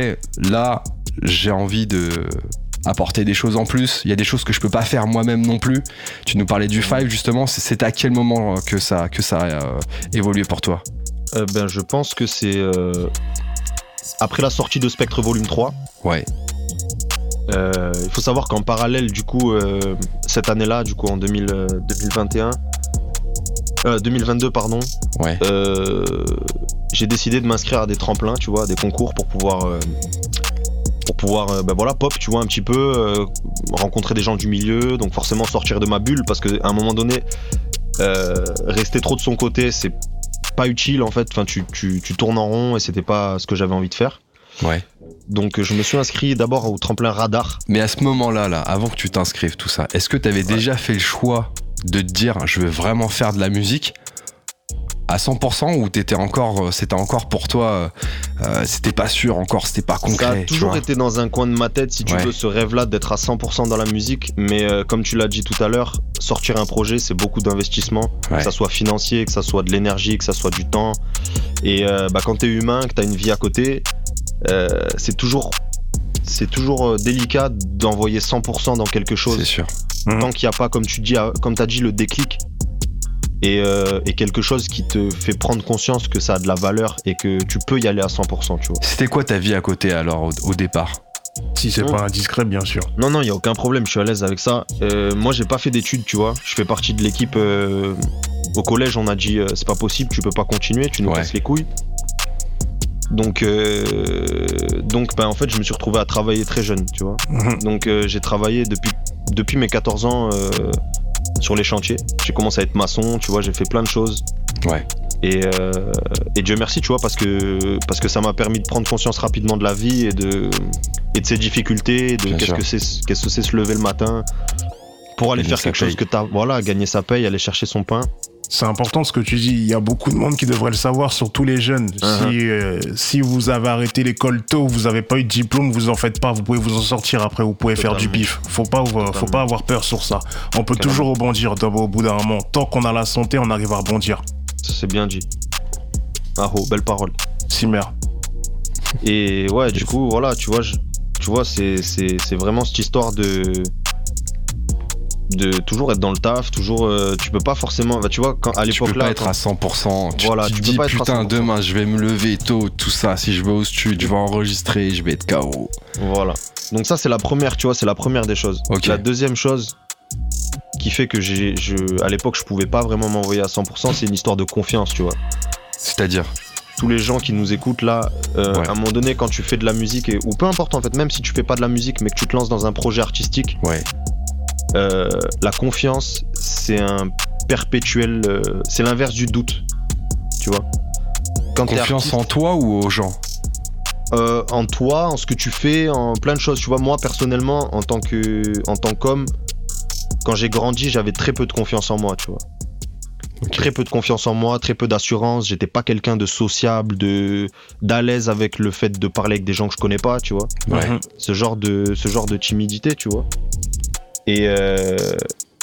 là, j'ai envie de apporter des choses en plus? Il y a des choses que je peux pas faire moi-même non plus. Tu nous parlais du Five justement. C'est- à quel moment que ça que ça a euh, évolué pour toi? Euh, ben, je pense que c'est euh, après la sortie de Spectre Volume 3. Ouais. Euh, il faut savoir qu'en parallèle, du coup, euh, cette année-là, du coup, en 2000, euh, 2021, euh, 2022, pardon, Ouais. euh, j'ai décidé de m'inscrire à des tremplins, tu vois, à des concours pour pouvoir, pour pouvoir, ben voilà, pop, tu vois, un petit peu, rencontrer des gens du milieu, donc forcément sortir de ma bulle, parce qu'à un moment donné, rester trop de son côté, c'est pas utile en fait. Enfin, tu, tu, tu tournes en rond et c'était pas ce que j'avais envie de faire. Ouais. Donc je me suis inscrit d'abord au tremplin radar. Mais à ce moment-là, là, avant que tu t'inscrives tout ça, est-ce que tu avais déjà fait le choix de te dire, je veux vraiment faire de la musique à 100% ou t'étais encore, euh, c'était encore pour toi, euh, euh, c'était pas sûr encore, c'était pas Ça a concret. tu toujours été dans un coin de ma tête, si tu Ouais. veux, ce rêve-là d'être à 100% dans la musique. Mais euh, comme tu l'as dit tout à l'heure, sortir un projet, c'est beaucoup d'investissement, Ouais. que ça soit financier, que ça soit de l'énergie, que ça soit du temps. Et euh, bah, quand t'es humain, que t'as une vie à côté, c'est toujours, c'est toujours euh, délicat d'envoyer 100% dans quelque chose. C'est sûr. tant qu'il n'y a pas, comme tu dis, euh, comme as dit, le déclic et, euh, et quelque chose qui te fait prendre conscience que ça a de la valeur et que tu peux y aller à 100%, tu vois. C'était quoi ta vie à côté alors au, au départ? Si c'est pas indiscret, bien sûr. Non, non, il n'y a aucun problème, je suis à l'aise avec ça. Euh, moi, j'ai pas fait d'études, tu vois. Je fais partie de l'équipe. euh, au collège, on a dit euh, c'est pas possible, tu peux pas continuer, tu nous Ouais. casses les couilles. Donc, euh, donc ben, en fait, je me suis retrouvé à travailler très jeune, tu vois. Mhm. Donc euh, j'ai travaillé depuis, depuis mes 14 ans euh, sur les chantiers. J'ai commencé à être maçon, tu vois, j'ai fait plein de choses. Ouais. Et, et Dieu merci, tu vois, parce que, parce que ça m'a permis de prendre conscience rapidement de la vie et de, et de ses difficultés, de qu'est-ce que c'est qu'est-ce que c'est se lever le matin pour aller Gagner faire quelque chose que t'as, voilà, gagner sa paye, aller chercher son pain. C'est important ce que tu dis. Il y a beaucoup de monde qui devrait le savoir, surtout les jeunes. Uh-huh. Si, euh, si vous avez arrêté l'école tôt, vous n'avez pas eu de diplôme, vous en faites pas. Vous pouvez vous en sortir après. Vous pouvez faire du bif. Faut pas, faut pas avoir peur sur ça. On peut toujours rebondir d'abord, au bout d'un moment. Tant qu'on a la santé, on arrive à rebondir. Ça c'est bien dit. Ah oh, belle parole. Simer. Et ouais, du coup, voilà, tu vois, je- tu vois, c'est vraiment cette histoire de de toujours être dans le taf, toujours, euh, tu peux pas forcément, bah, tu vois, quand à Tu peux l'époque là, pas être à 100%. Tu, Voilà, tu tu peux dis pas être putain 100%. demain je vais me lever tôt, tout ça. Si je vais au studio, je vais enregistrer, je vais être KO. Voilà. Donc ça c'est la première, tu vois, c'est la première des choses. Ok. La deuxième chose qui fait que j'ai, je, à l'époque je pouvais pas vraiment m'envoyer à 100%, c'est une histoire de confiance, tu vois. C'est-à-dire Tous les gens qui nous écoutent là, euh, Ouais. à un moment donné quand tu fais de la musique et, ou peu importe en fait, même si tu fais pas de la musique mais que tu te lances dans un projet artistique, Ouais. Euh, la confiance c'est un perpétuel, euh, c'est l'inverse du doute, tu vois. Quand Confiance artiste- en toi ou aux gens? Euh, en toi, en ce que tu fais, en plein de choses. Tu vois, moi personnellement, en tant que, en tant qu'homme, quand j'ai grandi, j'avais très peu de confiance en moi, tu vois. Très peu de confiance en moi, très peu d'assurance. J'étais pas quelqu'un de sociable, de d'à l'aise avec le fait de parler avec des gens que je connais pas, tu vois. Ouais. Mhm. Ce genre de, ce genre de timidité, tu vois. Et euh,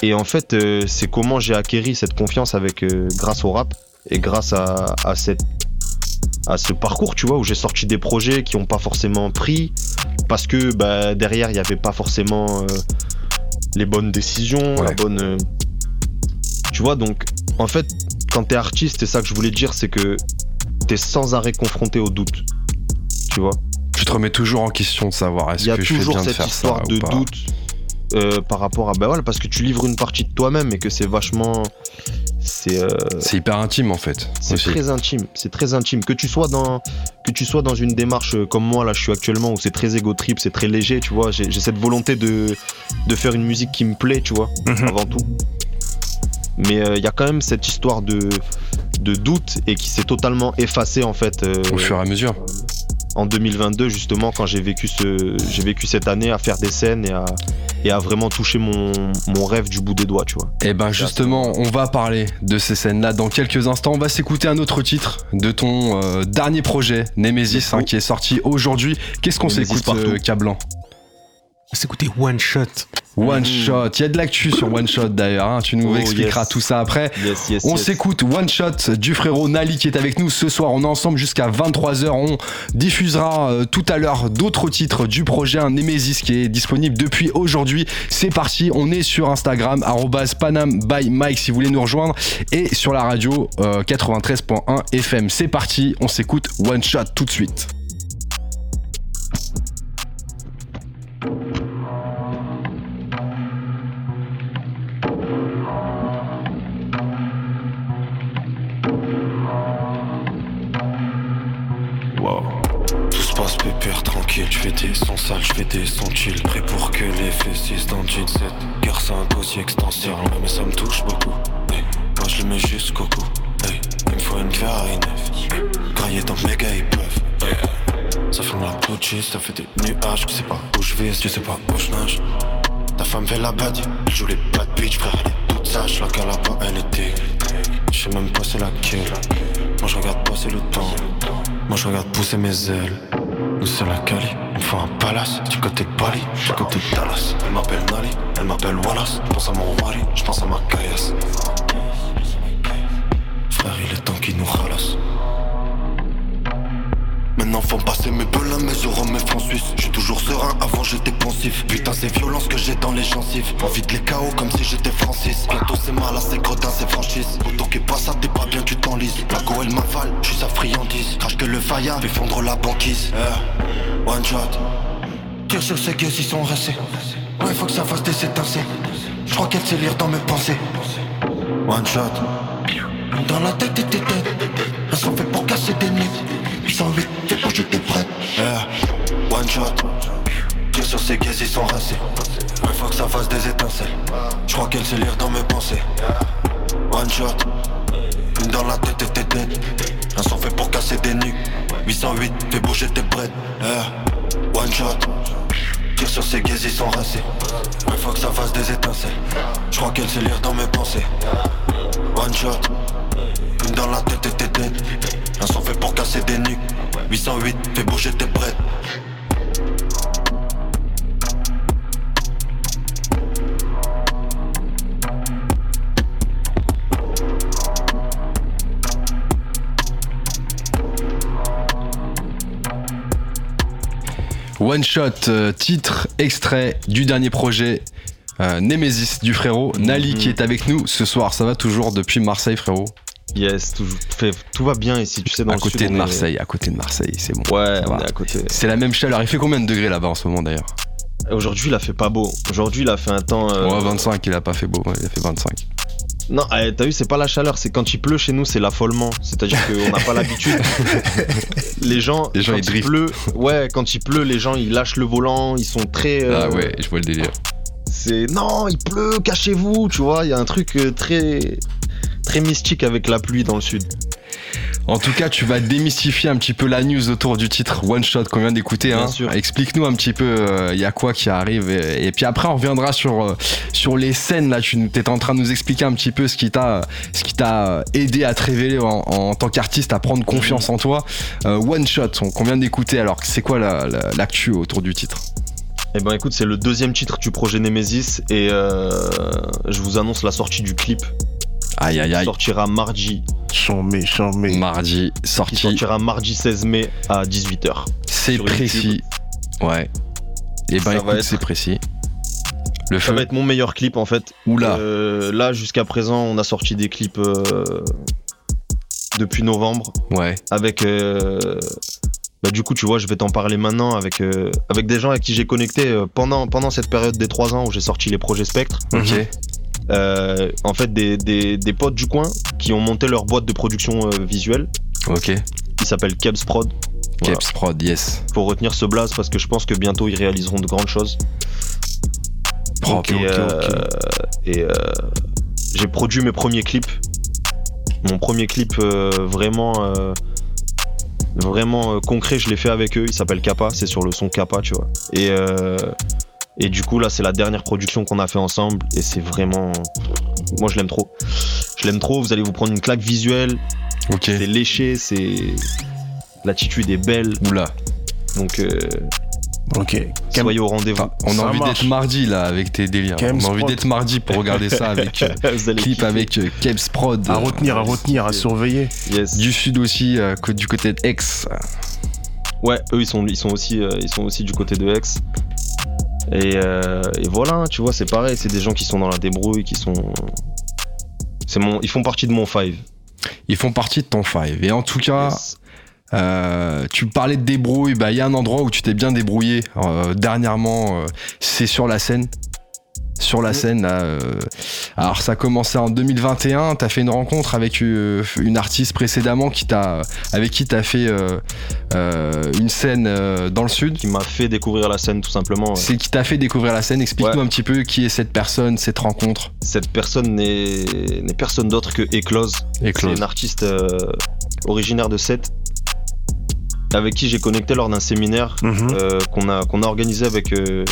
et en fait, euh, c'est comment j'ai acquéri cette confiance avec euh, grâce au rap et grâce à, à cette à ce parcours, tu vois, où j'ai sorti des projets qui ont pas forcément pris parce que bah, derrière il y avait pas forcément les bonnes décisions, Ouais. la bonne. Tu vois, donc en fait, quand t'es artiste, c'est ça que je voulais dire, c'est que t'es sans arrêt confronté au doute, tu vois. Tu te remets toujours en question de savoir est-ce Il y que je fais bien de faire ça de ou pas. doute euh, par rapport à bah voilà parce que tu livres une partie de toi-même et que c'est vachement c'est euh, C'est hyper intime en fait. c'est très intime c'est très intime que tu sois dans que tu sois dans une démarche euh, comme moi là je suis actuellement où c'est très égo trip c'est très léger tu vois j'ai cette volonté de de faire une musique qui me plaît tu vois Mhm. avant tout mais euh, il y a quand même cette histoire de de doute et qui s'est totalement effacée en fait Au fur et à mesure. En 2022 justement quand j'ai vécu ce j'ai vécu cette année à faire des scènes et à et à vraiment toucher mon, mon rêve du bout des doigts tu vois Et ben justement, on va parler de ces scènes-là dans quelques instants. On va s'écouter un autre titre de ton euh, dernier projet, Nemesis, hein, qui est sorti aujourd'hui. Qu'est-ce qu'on s'écoute, partout. euh, Cablan? C'est écouté One Shot. One Shot. Il y a de l'actu sur One Shot d'ailleurs. hein. Tu nous Oh, expliqueras yes. tout ça après. yes yes On s'écoute One Shot du frérot Nali qui est avec nous ce soir. On est ensemble jusqu'à 23h. On diffusera euh, tout à l'heure d'autres titres du projet un Nemesis qui est disponible depuis aujourd'hui. C'est parti. On est sur Instagram Panam by Mike si vous voulez nous rejoindre et sur la radio euh, 93.1 FM. C'est parti. On s'écoute One Shot tout de suite. Je fais des sons sales, je fais des sons chill. Prêt pour que les fesses dans jean set. Car c'est un dossier extensible, mais ça me touche beaucoup. Hey, moi je le mets jusqu'au cou. Hey, il me faut une Ferrari neuve. Grailler dans méga ils peuvent. Ça fume la Gucci, ça fait des nuages. Tu sais pas où je vais, tu sais pas où je nage. Ta femme fait la bad, elle joue les bad bitch, frère, elle est toute sage. La cala pas, elle dégueu. Je sais même pas c'est laquelle. Moi je regarde passer le temps. Moi je regarde pousser mes ailes. Nous c'est la Cali, me faut un palace. Du côté de Bali, du côté de Dallas. Elle m'appelle Nali, elle m'appelle Wallace. Je pense à mon mari, je pense à ma caillasse. Frère, il est temps qu'il nous ralasse. Maintenant faut passer mes belins, mes euros, mes francs suisses. Je suis toujours serein, avant j'étais pensif. Putain c'est violent ce que j'ai dans les gencives. Envie de les KO comme si j'étais Francis. Bientôt c'est mal, c'est gredin, c'est franchise. Autant qu'est pas ça, t'es pas bien, tu t'enlises. La go elle m'avale, je suis sa friandise. Crache que le faïa, fait fondre la banquise. Eh, One shot. Tire sur ses gueules, ils sont restés? Ouais faut que ça fasse des étincelles. Je crois qu'elle sait lire dans mes pensées. One shot. Dans la tête et tes têtes Elles sont faites pour casser des nuits 808, fais pour j'étais prêt. Eh, One shot. Tire sur ses gays, ils sont rincés Ouais, faut que ça fasse des étincelles. Je crois qu'elle sait lire dans mes pensées. One shot. Une dans la tête et tes têtes Elles sont faites pour casser des nuques. 808, fais bouger tes brettes Eh, One shot. Tire sur ses gays, ils sont rincés Ouais, faut que ça fasse des étincelles. Je crois qu'elle sait lire dans mes pensées. One shot dans la tête et tes têtes Un son fait pour casser des nuques. 808, fais bouger tes brettes. One Shot, euh, titre extrait du dernier projet euh, Nemesis du frérot. Nali qui est avec nous ce soir. Ça va toujours depuis Marseille, frérot? Yes, tout, va bien ici, tu sais, dans À le côté sud, de est- Marseille, à côté de Marseille, c'est bon. Ouais, on est à côté. C'est la même chaleur. Il fait combien de degrés là-bas en ce moment d'ailleurs Aujourd'hui, il a fait pas beau. Aujourd'hui, il a fait un temps. euh, Ouais, 25, il a pas fait beau. ouais, il a fait 25. Non, eh, t'as vu, c'est pas la chaleur, c'est quand il pleut chez nous, c'est l'affolement. C'est-à-dire qu'on n'a pas l'habitude. les gens, Les gens, quand ils il pleut, ouais, quand il pleut, les gens ils lâchent le volant, ils sont très. euh, Ah ouais, je vois le délire. C'est non, il pleut, cachez-vous, tu vois. Il y a un truc euh, très très mystique avec la pluie dans le sud. En tout cas, tu vas démystifier un petit peu la news autour du titre One Shot qu'on vient d'écouter. Hein. Explique-nous un petit peu, il y a quoi qui arrive. Et, et puis après, on reviendra sur, euh, sur les scènes. Là, tu étais en train de nous expliquer un petit peu ce qui t'a aidé à te révéler en, en tant qu'artiste, à prendre confiance en toi. Euh, One Shot, on- qu'on vient d'écouter. Alors, c'est quoi la- la- l'actu autour du titre? Eh ben écoute, c'est le deuxième titre du projet Nemesis et euh, je vous annonce la sortie du clip. Aïe, aïe, aïe. sortira mardi. Chambé, chambé. Mardi, Il sorti. sortira mardi 16 mai à 18h. C'est précis. Ouais. Et Ça ben va écoute, être- c'est précis. Le Ça feu. va être mon meilleur clip en fait. Oula. Euh, là, jusqu'à présent, on a sorti des clips euh, depuis novembre Ouais. avec. euh, bah, du coup, tu vois, je vais t'en parler maintenant avec, euh, avec des gens avec qui j'ai connecté pendant, pendant cette période des trois ans où j'ai sorti les projets Spectre. Ok. Euh, en fait, des, des, des potes du coin qui ont monté leur boîte de production euh, visuelle. Ok. Ils s'appellent Kebs Prod. Voilà. Caps Prod, yes. Faut retenir ce blaze parce que je pense que bientôt ils réaliseront de grandes choses. Propre. et euh, et, j'ai produit mes premiers clips. Mon premier clip vraiment vraiment concret, je l'ai fait avec eux. Il s'appelle Kappa, c'est sur le son Kappa, tu vois. Et euh, et du coup là, c'est la dernière production qu'on a fait ensemble et c'est vraiment moi je l'aime trop. Je l'aime trop. Vous allez vous prendre une claque visuelle. Ok. C'est léché, c'est l'attitude est belle. Oula. Donc euh, Ok. soyez au rendez-vous. Enfin, on a Ça envie d'être mardi là avec tes délires. Kems on a envie d'être mardi pour regarder ça avec euh, Vous allez clip kiffer. avec euh, Prod. À euh, retenir, à retenir, à surveiller. Yes. Du sud aussi, euh, que- du côté de Aix. Ouais, eux ils sont, ils sont aussi, euh, ils sont aussi du côté de Aix. Et, euh, et voilà, tu vois, c'est pareil, c'est des gens qui sont dans la débrouille, qui sont, c'est mon, ils font partie de mon five. Ils font partie de ton five. Et en tout cas, Yes. euh, tu parlais de débrouille. Bah, il y a un endroit où tu t'es bien débrouillé euh, dernièrement. euh, c'est sur la scène. Sur la Mhm. scène, là, euh, alors ça a commencé en 2021. T'as fait une rencontre avec euh, une artiste précédemment qui t'a, avec qui t'as fait euh, euh, une scène euh, dans le sud. Qui m'a fait découvrir la scène tout simplement. ouais. C'est qui t'a fait découvrir la scène. Explique-nous Ouais. un petit peu qui est cette personne, cette rencontre. Cette personne n'est, n'est personne d'autre que Eclose. Et C'est une artiste euh, originaire de Sète, avec qui j'ai connecté lors d'un séminaire Mhm. euh, qu'on a, qu'on a organisé avec, euh,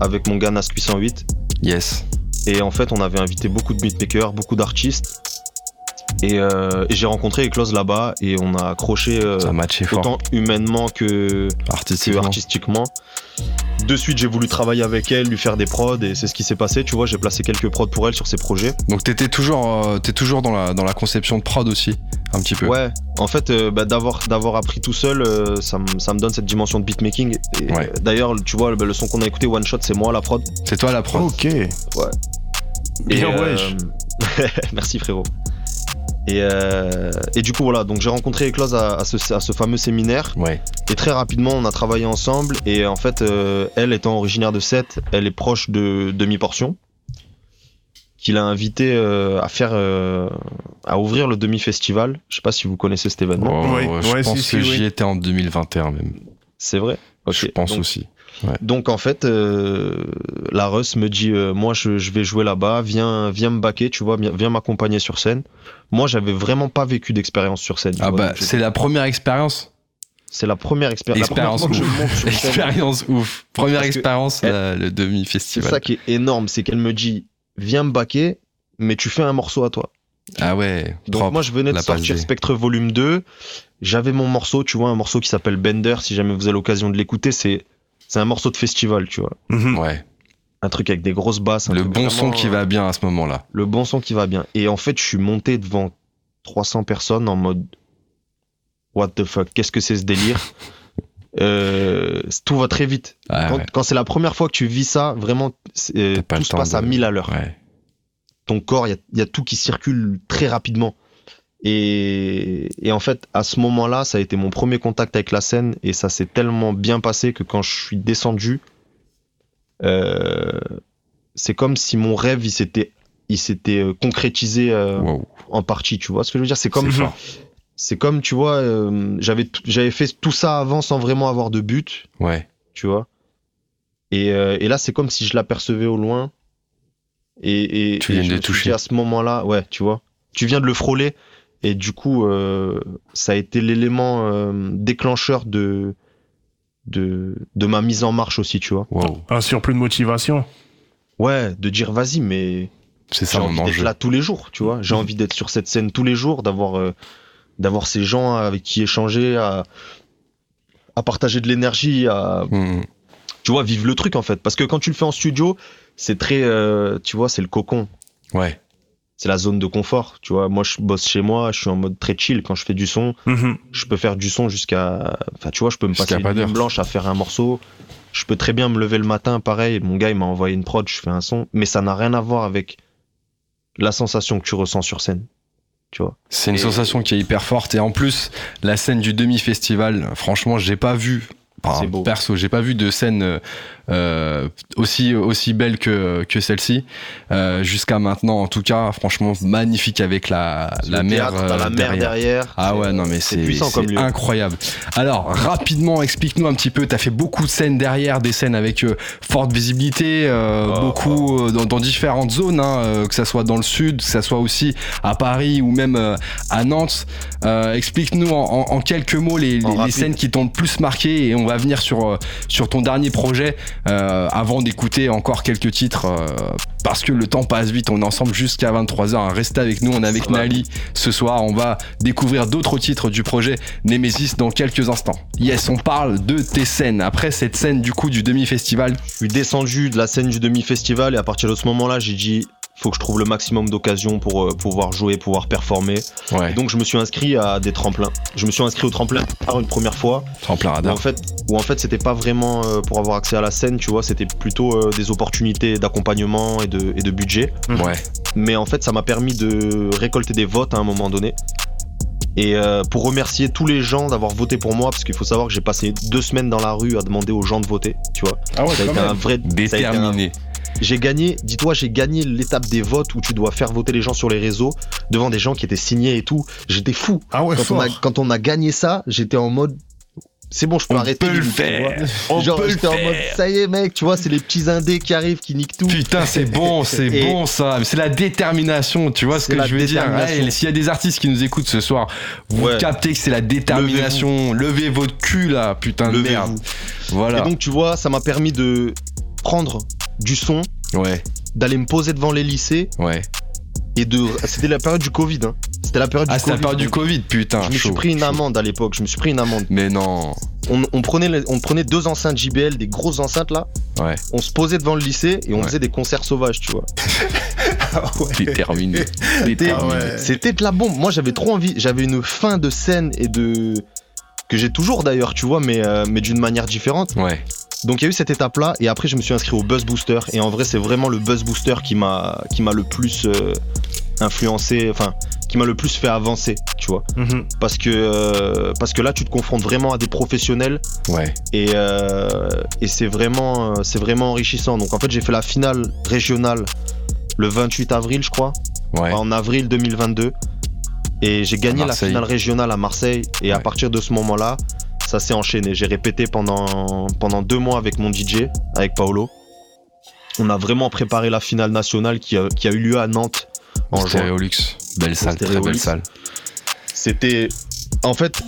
avec mon gars Nas 808. Yes. Et en fait, on avait invité beaucoup de beatmakers, beaucoup d'artistes. Et, euh, et j'ai rencontré Eclose là-bas et on a accroché euh, Ça matchait fort. autant humainement que, que Artistiquement. De suite, j'ai voulu travailler avec elle, lui faire des prods et c'est ce qui s'est passé. Tu vois, j'ai placé quelques prods pour elle sur ses projets. Donc t'étais toujours, euh, t'es toujours dans la, dans la conception de prod aussi, un petit peu. Ouais, en fait, euh, bah, d'avoir, d'avoir appris tout seul, euh, ça, me- ça me donne cette dimension de beatmaking. Et, Ouais. euh, D'ailleurs, tu vois, le, le son qu'on a écouté, One Shot, c'est moi la prod. C'est toi la prod. Ok. Et, Bien euh, wesh. Merci frérot. Et, euh, et du coup voilà, donc j'ai rencontré Eclose à, à ce, à ce fameux séminaire Ouais. et très rapidement on a travaillé ensemble et en fait euh, elle étant originaire de Sète, elle est proche de Demi Portion qui l'a invité euh, à faire euh, à ouvrir le Demi Festival. Je sais pas si vous connaissez cet événement. Oh, Ouais, ouais, je ouais, pense si, si, que oui. j'y étais en 2021 même. C'est vrai. Je pense donc, aussi. Donc en fait, euh, la Russ me dit, euh, moi je, je vais jouer là-bas, viens, viens me baquer, tu vois, viens, viens m'accompagner sur scène. Moi j'avais vraiment pas vécu d'expérience sur scène. Ah vois, bah c'est la première expérience. c'est la première Expérience je ouf. Expérience ouf. Première que expérience, la- le demi C'est ça qui est énorme, c'est qu'elle me dit, viens me baquer, mais tu fais un morceau à toi. Ah ouais. Donc propre. moi je venais de sortir. Spectre Volume 2, j'avais mon morceau, tu vois, un morceau qui s'appelle Bender, si jamais vous avez l'occasion de l'écouter, c'est c'est un morceau de festival, tu vois. Mhm. Ouais. Un truc avec des grosses basses. un Le bon vraiment, son qui euh, va bien à ce moment-là. le bon son qui va bien. Et en fait, je suis monté devant 300 personnes en mode What the fuck, qu'est-ce que c'est ce délire? Euh, tout va très vite. Ah, quand ouais. quand c'est la première fois que tu vis ça, vraiment, euh, tout se passe à de- 1000 à l'heure. Ouais. Ton corps, il y a, il y a tout qui circule très rapidement. Et, et en fait, à ce moment-là, ça a été mon premier contact avec la scène et ça s'est tellement bien passé que quand je suis descendu, euh, c'est comme si mon rêve, il s'était, il s'était euh, concrétisé euh, Wow. en partie. Tu vois ce que je veux dire? C'est comme, C'est comme, tu vois, euh, j'avais, j'avais fait tout ça avant sans vraiment avoir de but Ouais. tu vois? Et, euh, et là, c'est comme si je l'apercevais au loin. Et, et, Tu et viens de je me toucher. à ce moment-là, ouais, tu vois? Tu viens de le frôler. Et du coup, euh, ça a été l'élément euh, déclencheur de, de, de ma mise en marche aussi, tu vois. Wow. Un surplus de motivation. Ouais, de dire vas-y, mais C'est j'ai ça mon envie d'être là tous les jours, tu vois. J'ai envie d'être sur cette scène tous les jours, d'avoir euh, d'avoir ces gens avec qui échanger, à, à partager de l'énergie, à, Hmm. tu vois, vivre le truc en fait. Parce que quand tu le fais en studio, c'est très, euh, tu vois, c'est le cocon, Ouais. C'est la zone de confort. Tu vois, moi je bosse chez moi, je suis en mode très chill quand je fais du son. Mhm. Je peux faire du son jusqu'à, enfin tu vois, je peux me passer pas une nuit blanche à faire un morceau. Je peux très bien me lever le matin, pareil. Mon gars il m'a envoyé une prod, je fais un son, mais ça n'a rien à voir avec la sensation que tu ressens sur scène. C'est une Et- sensation qui est hyper forte et en plus la scène du demi-festival, franchement, j'ai pas vu. Enfin, C'est beau. perso, j'ai pas vu de scène euh, euh, aussi aussi belle que que celle-ci euh, jusqu'à maintenant. En tout cas, franchement, magnifique avec la la mer euh, la mer derrière. Ah ouais, non mais c'est incroyable. Alors rapidement, explique-nous un petit peu. T'as fait beaucoup de scènes derrière, des scènes avec euh, forte visibilité, euh, Oh, beaucoup dans, dans différentes zones, hein, euh, que ça soit dans le sud, que ça soit aussi à Paris ou même euh, à Nantes. Euh, explique-nous en, en- en quelques mots les, les- les scènes qui t'ont le plus marqué et on va venir sur euh, sur ton dernier projet euh, avant d'écouter encore quelques titres euh, parce que le temps passe vite. On est ensemble jusqu'à 23h. Restez avec nous. On est avec. Nali ce soir. On va découvrir d'autres titres du projet Nemesis dans quelques instants. Yes, on parle de tes scènes. Après cette scène du coup du demi-festival, Je suis descendu de la scène du demi-festival et à partir de ce moment-là, j'ai dit faut que je trouve le maximum d'occasions pour euh, pouvoir jouer, pouvoir performer. ouais, Et donc je me suis inscrit à des tremplins. Je me suis inscrit au tremplin par une première fois tremplin où radar. en fait, où en fait c'était pas vraiment euh, pour avoir accès à la scène, tu vois, c'était plutôt euh, des opportunités d'accompagnement et de, et de budget. Ouais, Mais en fait, ça m'a permis de récolter des votes à un moment donné. Et euh, pour remercier tous les gens d'avoir voté pour moi, parce qu'il faut savoir que j'ai passé deux semaines dans la rue à demander aux gens de voter, tu vois. Ah ouais, Ça a été un vrai ça a été un- déterminé. J'ai gagné, dis-toi, j'ai gagné l'étape des votes où tu dois faire voter les gens sur les réseaux devant des gens qui étaient signés et tout. J'étais fou. Ah ouais, Quand on, fort. a, quand on a gagné ça, j'étais en mode. C'est bon, je peux On arrêter. peut le faire. On Genre, peut le j'étais en mode, faire. ça y est, mec, tu vois, c'est les petits indés qui arrivent, qui niquent tout. Putain, c'est bon, c'est bon ça. C'est la détermination, tu vois ce que je veux dire. Ouais, S'il y a des artistes qui nous écoutent ce soir, vous Ouais. captez que c'est la détermination. Levez votre cul là, putain de merde. Voilà. Et donc, tu vois, ça m'a permis de prendre du son, Ouais, d'aller me poser devant les lycées ouais. et de. C'était la période du Covid, hein. C'était la période Ah, du c'est la Covid. période du Covid, putain. Je me suis pris une chaud. amende à l'époque, je me suis pris une amende. Mais non. On, on prenait, les- on prenait deux enceintes JBL, des grosses enceintes là, Ouais, on se posait devant le lycée et on Ouais. faisait des concerts sauvages, tu vois. déterminé. C'était Déterminé. ouais. c'était de la bombe. Moi, j'avais trop envie. J'avais une fin de scène et de que j'ai toujours d'ailleurs, tu vois, mais euh, mais d'une manière différente. Ouais, Donc il y a eu cette étape-là et après je me suis inscrit au Buzz Booster et en vrai c'est vraiment le Buzz Booster qui m'a qui m'a le plus euh, influencé, enfin qui m'a le plus fait avancer, tu vois, Mhm. parce que euh, parce que là tu te confrontes vraiment à des professionnels ouais. et, euh, et c'est vraiment c'est vraiment enrichissant. Donc en fait j'ai fait la finale régionale le 28 avril je crois, Ouais. en avril 2022 et j'ai gagné la finale régionale à Marseille et à partir de ce moment-là ça s'est enchaîné. J'ai répété pendant pendant deux mois avec mon DJ avec Paolo. On a vraiment préparé la finale nationale qui a, qui a eu lieu à Nantes en juin. Stéréolux. Belle salle, très belle salle. C'était. En fait,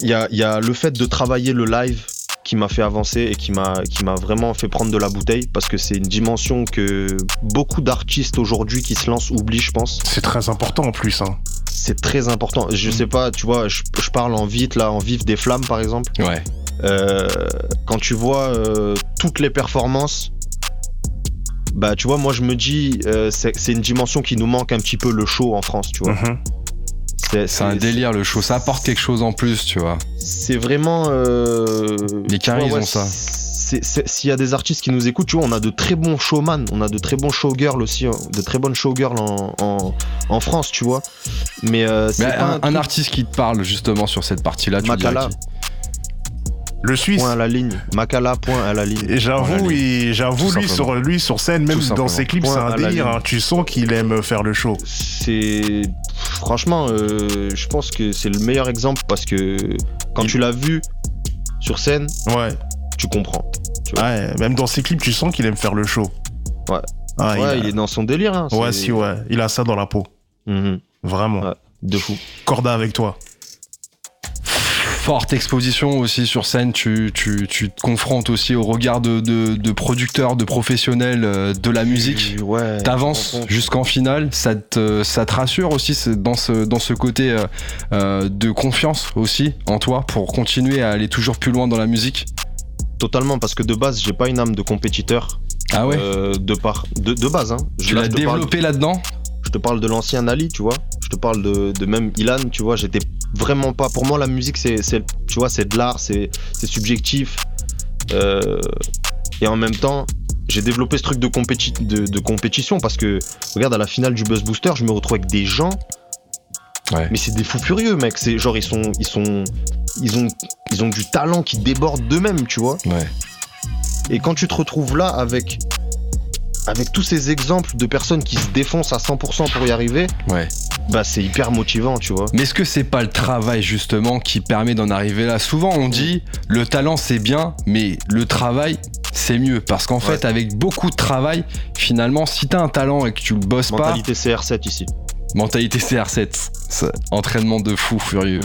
il y a, il y a le fait de travailler le live qui m'a fait avancer et qui m'a qui m'a vraiment fait prendre de la bouteille parce que c'est une dimension que beaucoup d'artistes aujourd'hui qui se lancent oublient, je pense. C'est très important en plus. Hein. C'est très important. Je sais pas, tu vois, je, je parle en vite là, en vif des flammes par exemple. Ouais, Euh, quand tu vois euh, toutes les performances, bah tu vois, moi je me dis, euh, c'est une dimension qui nous manque un petit peu le show en France, tu vois. Mhm. C'est un délire le show, ça apporte quelque chose en plus, tu vois. C'est vraiment. Les Caris, ils ont ça. S'il y a des artistes qui nous écoutent, tu vois, on a de très bons showman, on a de très bons showgirls aussi, hein, de très bonnes showgirls en, en, en France, tu vois. Mais, euh, c'est Mais pas un, un, un artiste qui te parle justement sur cette partie-là, tu qui Le Suisse. point à la ligne. Makala, point à la ligne. Et j'avoue, j'avoue lui simplement. sur, lui sur scène, même dans ses clips, c'est un délire. hein. Tu sens qu'il aime faire le show. C'est. Franchement, euh, je pense que c'est le meilleur exemple parce que quand Il- tu l'as vu sur scène, Ouais. Tu comprends. ouais. Même dans ses clips, tu sens qu'il aime faire le show. Ouais. Ah, ouais, il, est dans son délire. Hein, ouais, si, ouais. Il a ça dans la peau. Mhm. Vraiment. Ouais. De fou. Corda avec toi. Forte exposition aussi sur scène, tu, tu, tu te confrontes aussi au regard de, de, de producteurs, de professionnels euh, de la musique. Ouais. T'avances jusqu'en finale, ça te, ça te rassure aussi dans ce, dans ce côté euh, euh, de confiance aussi en toi pour continuer à aller toujours plus loin dans la musique? Totalement, parce que de base, j'ai pas une âme de compétiteur. Ah ouais euh, de, par... de, de base, hein. Je- Tu l'as développé là-dedans Je te parle de l'ancien Ali, tu vois. Je te parle de, de même Ilan, tu vois. J'étais vraiment pas. Pour moi, la musique, c'est, c'est- tu vois, c'est de l'art, c'est, c'est subjectif. Euh, et en même temps, j'ai développé ce truc de, compéti- de, de compétition parce que, regarde, à la finale du Buzz Booster, je me retrouve avec des gens. Ouais. Mais c'est des fous furieux, mec. C'est genre, ils sont, ils sont, ils ont, ils ont du talent qui déborde d'eux-mêmes, tu vois. Ouais. Et quand tu te retrouves là avec, avec tous ces exemples de personnes qui se défoncent à 100% pour y arriver, Ouais. bah c'est hyper motivant, tu vois. Mais est-ce que c'est pas le travail justement qui permet d'en arriver là? Souvent on dit le talent c'est bien, mais le travail c'est mieux. Parce qu'en fait, avec beaucoup de travail, finalement, si t'as un talent et que tu le bosses Mentalité CR7 ici. pas, mentalité CR7, c'est entraînement de fou furieux.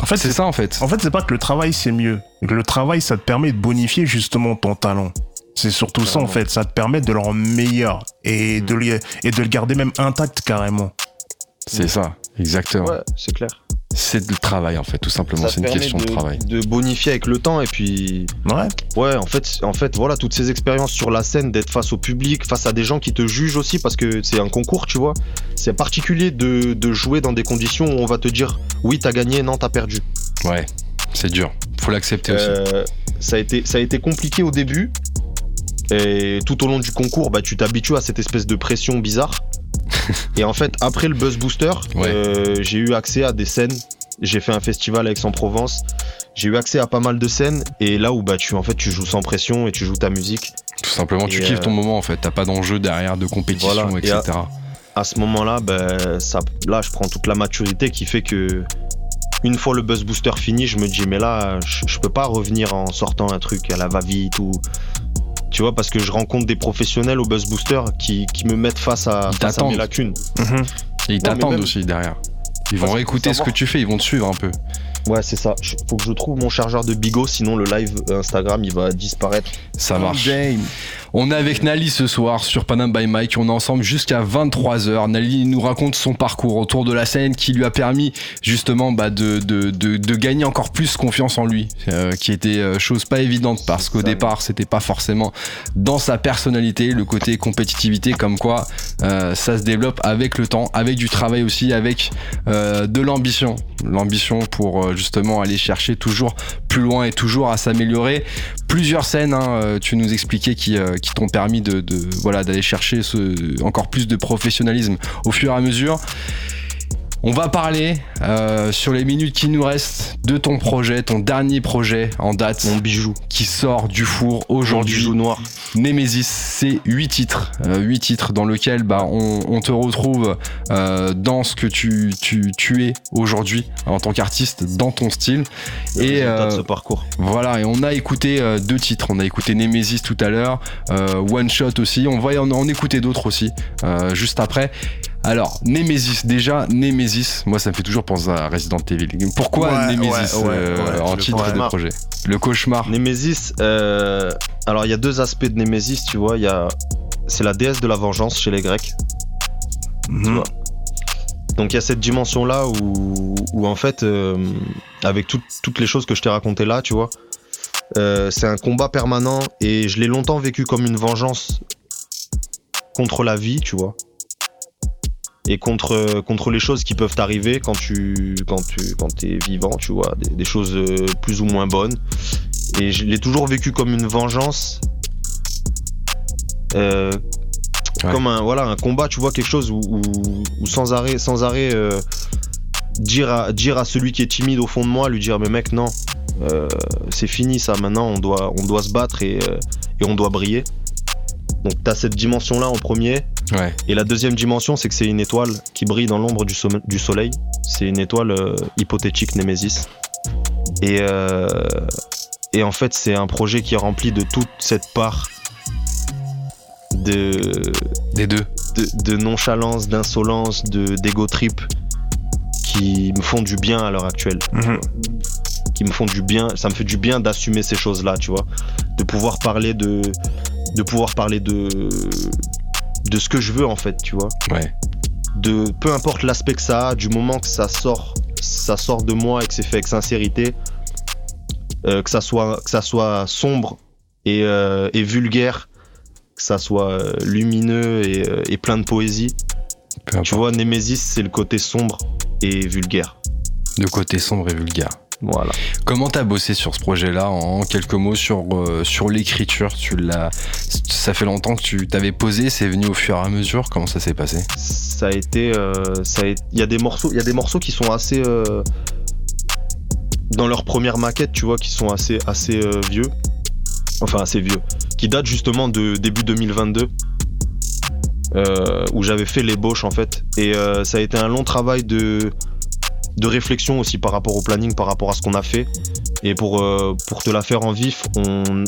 En fait, C'est ça en fait. En fait, c'est pas que le travail c'est mieux. Que le travail, ça te permet de bonifier justement ton talent. C'est surtout ça en fait. Ça te permet de le rendre meilleur et, de, le, et de le garder même intact carrément. C'est ça, exactement. Ouais, c'est clair. C'est le travail en fait, tout simplement. C'est une question de, travail. de bonifier avec le temps et puis Ouais. ouais, en fait, en fait, voilà, toutes ces expériences sur la scène, d'être face au public, face à des gens qui te jugent aussi parce que c'est un concours, tu vois. C'est particulier de, de jouer dans des conditions où on va te dire oui, t'as gagné, non, t'as perdu. Ouais, c'est dur. Faut l'accepter aussi. Euh, ça, a été, ça a été compliqué au début. Et tout au long du concours, bah, tu t'habitues à cette espèce de pression bizarre. et en fait, après le Buzz Booster, Ouais. euh, j'ai eu accès à des scènes. J'ai fait un festival à Aix-en-Provence. J'ai eu accès à pas mal de scènes. Et là où bah, tu, en fait, tu joues sans pression et tu joues ta musique. Tout simplement, tu kiffes euh, ton moment en fait. T'as pas d'enjeu derrière de compétition, Voilà. Et etc. À ce moment-là, bah, ça, là, je prends toute la maturité qui fait que. Une fois le buzz booster fini, je me dis mais là, je, je peux pas revenir en sortant un truc à la va-vite ou tu vois parce que je rencontre des professionnels au buzz booster qui, qui me mettent face à, Ils face à mes lacunes. Mhm. Et ils t'attendent même- aussi derrière. Ils vont sa- écouter faut ce que tu fais, ils vont te suivre un peu. Ouais, c'est ça. Faut que je trouve mon chargeur de bigot, sinon le live Instagram il va disparaître. Ça marche. Game. On est avec Nali ce soir sur Panam by Mike. On est ensemble jusqu'à 23h. Nali nous raconte son parcours autour de la scène qui lui a permis justement bah, de, de, de, de gagner encore plus confiance en lui, euh, qui était euh, chose pas évidente parce qu'au départ c'était pas forcément dans sa personnalité, le côté compétitivité, comme quoi euh, ça se développe avec le temps, avec du travail aussi, avec euh, de l'ambition. L'ambition pour justement aller chercher toujours plus loin et toujours à s'améliorer plusieurs scènes, hein, tu nous expliquais, qui, euh, qui t'ont permis de, voilà d'aller chercher encore plus de professionnalisme au fur et à mesure. On va parler euh, sur les minutes qui nous restent de ton projet, ton dernier projet en date Mon bijou. qui sort du four Mon aujourd'hui. bijou noir. Nemesis, c'est 8 titres, euh, 8 titres dans lesquels bah, on, on te retrouve euh, dans ce que tu, tu, tu es aujourd'hui en tant qu'artiste, dans ton style. Le Et, de euh, ce parcours. Voilà, et on a écouté euh, deux titres. On a écouté Nemesis tout à l'heure, euh, One Shot aussi. On va en, en écouter d'autres aussi, euh, juste après. Alors, Nemesis, déjà, Nemesis, moi ça me fait toujours penser à Resident Evil. Pourquoi Ouais, Nemesis ouais, ouais, euh, en le titre de cauchemar. projet Le cauchemar. Nemesis, euh, alors il y a deux aspects de Nemesis, tu vois. Y a, c'est la déesse de la vengeance chez les Grecs. Mhm. vois. Donc il y a cette dimension-là où, où en fait, euh, avec tout- toutes les choses que je t'ai racontées là, tu vois, euh, c'est un combat permanent et je l'ai longtemps vécu comme une vengeance contre la vie, tu vois. Et contre, contre les choses qui peuvent t'arriver quand tu quand tu quand es vivant, tu vois, des, des choses euh, plus ou moins bonnes. Et je l'ai toujours vécu comme une vengeance. Euh, Ouais. Comme un voilà un combat, tu vois quelque chose où, où- où sans arrêt sans arrêt euh, dire à dire à celui qui est timide au fond de moi, lui dire mais mec non, euh, c'est fini ça maintenant, on doit on doit se battre et, euh, et on doit briller. Donc t'as cette dimension là en premier. Ouais. Et la deuxième dimension, c'est que c'est une étoile qui brille dans l'ombre du, soleil. C'est une étoile euh, hypothétique Némésis. Et, euh, et en fait, c'est un projet qui est rempli de toute cette part de, Des deux. de, de nonchalance, d'insolence, de d'ego trip qui me font du bien à l'heure actuelle. Mhm. Qui me font du bien. Ça me fait du bien d'assumer ces choses-là, tu vois. De pouvoir parler de. De pouvoir parler de. De ce que je veux, en fait, tu vois Ouais. de peu importe l'aspect que ça a, du moment que ça sort, ça sort de moi et que c'est fait avec sincérité, euh, que ça soit que ça soit sombre et, euh, et vulgaire, que ça soit euh, lumineux et, et plein de poésie. Peu importe. Tu vois, Nemesis c'est le côté sombre et vulgaire. De côté sombre et vulgaire. Voilà. Comment t'as bossé sur ce projet-là en quelques mots sur, euh, sur l'écriture? Tu l'as, ça fait longtemps que tu t'avais posé, c'est venu au fur et à mesure. Comment ça s'est passé? Ça a été, euh, ça il y a des morceaux, il y a des morceaux qui sont assez euh, dans leur première maquette, tu vois, qui sont assez assez euh, vieux, enfin assez vieux, qui datent justement de début 2022. euh, où j'avais fait l'ébauche en fait et euh, ça a été un long travail de de réflexion aussi par rapport au planning par rapport à ce qu'on a fait et pour euh, pour te la faire en vif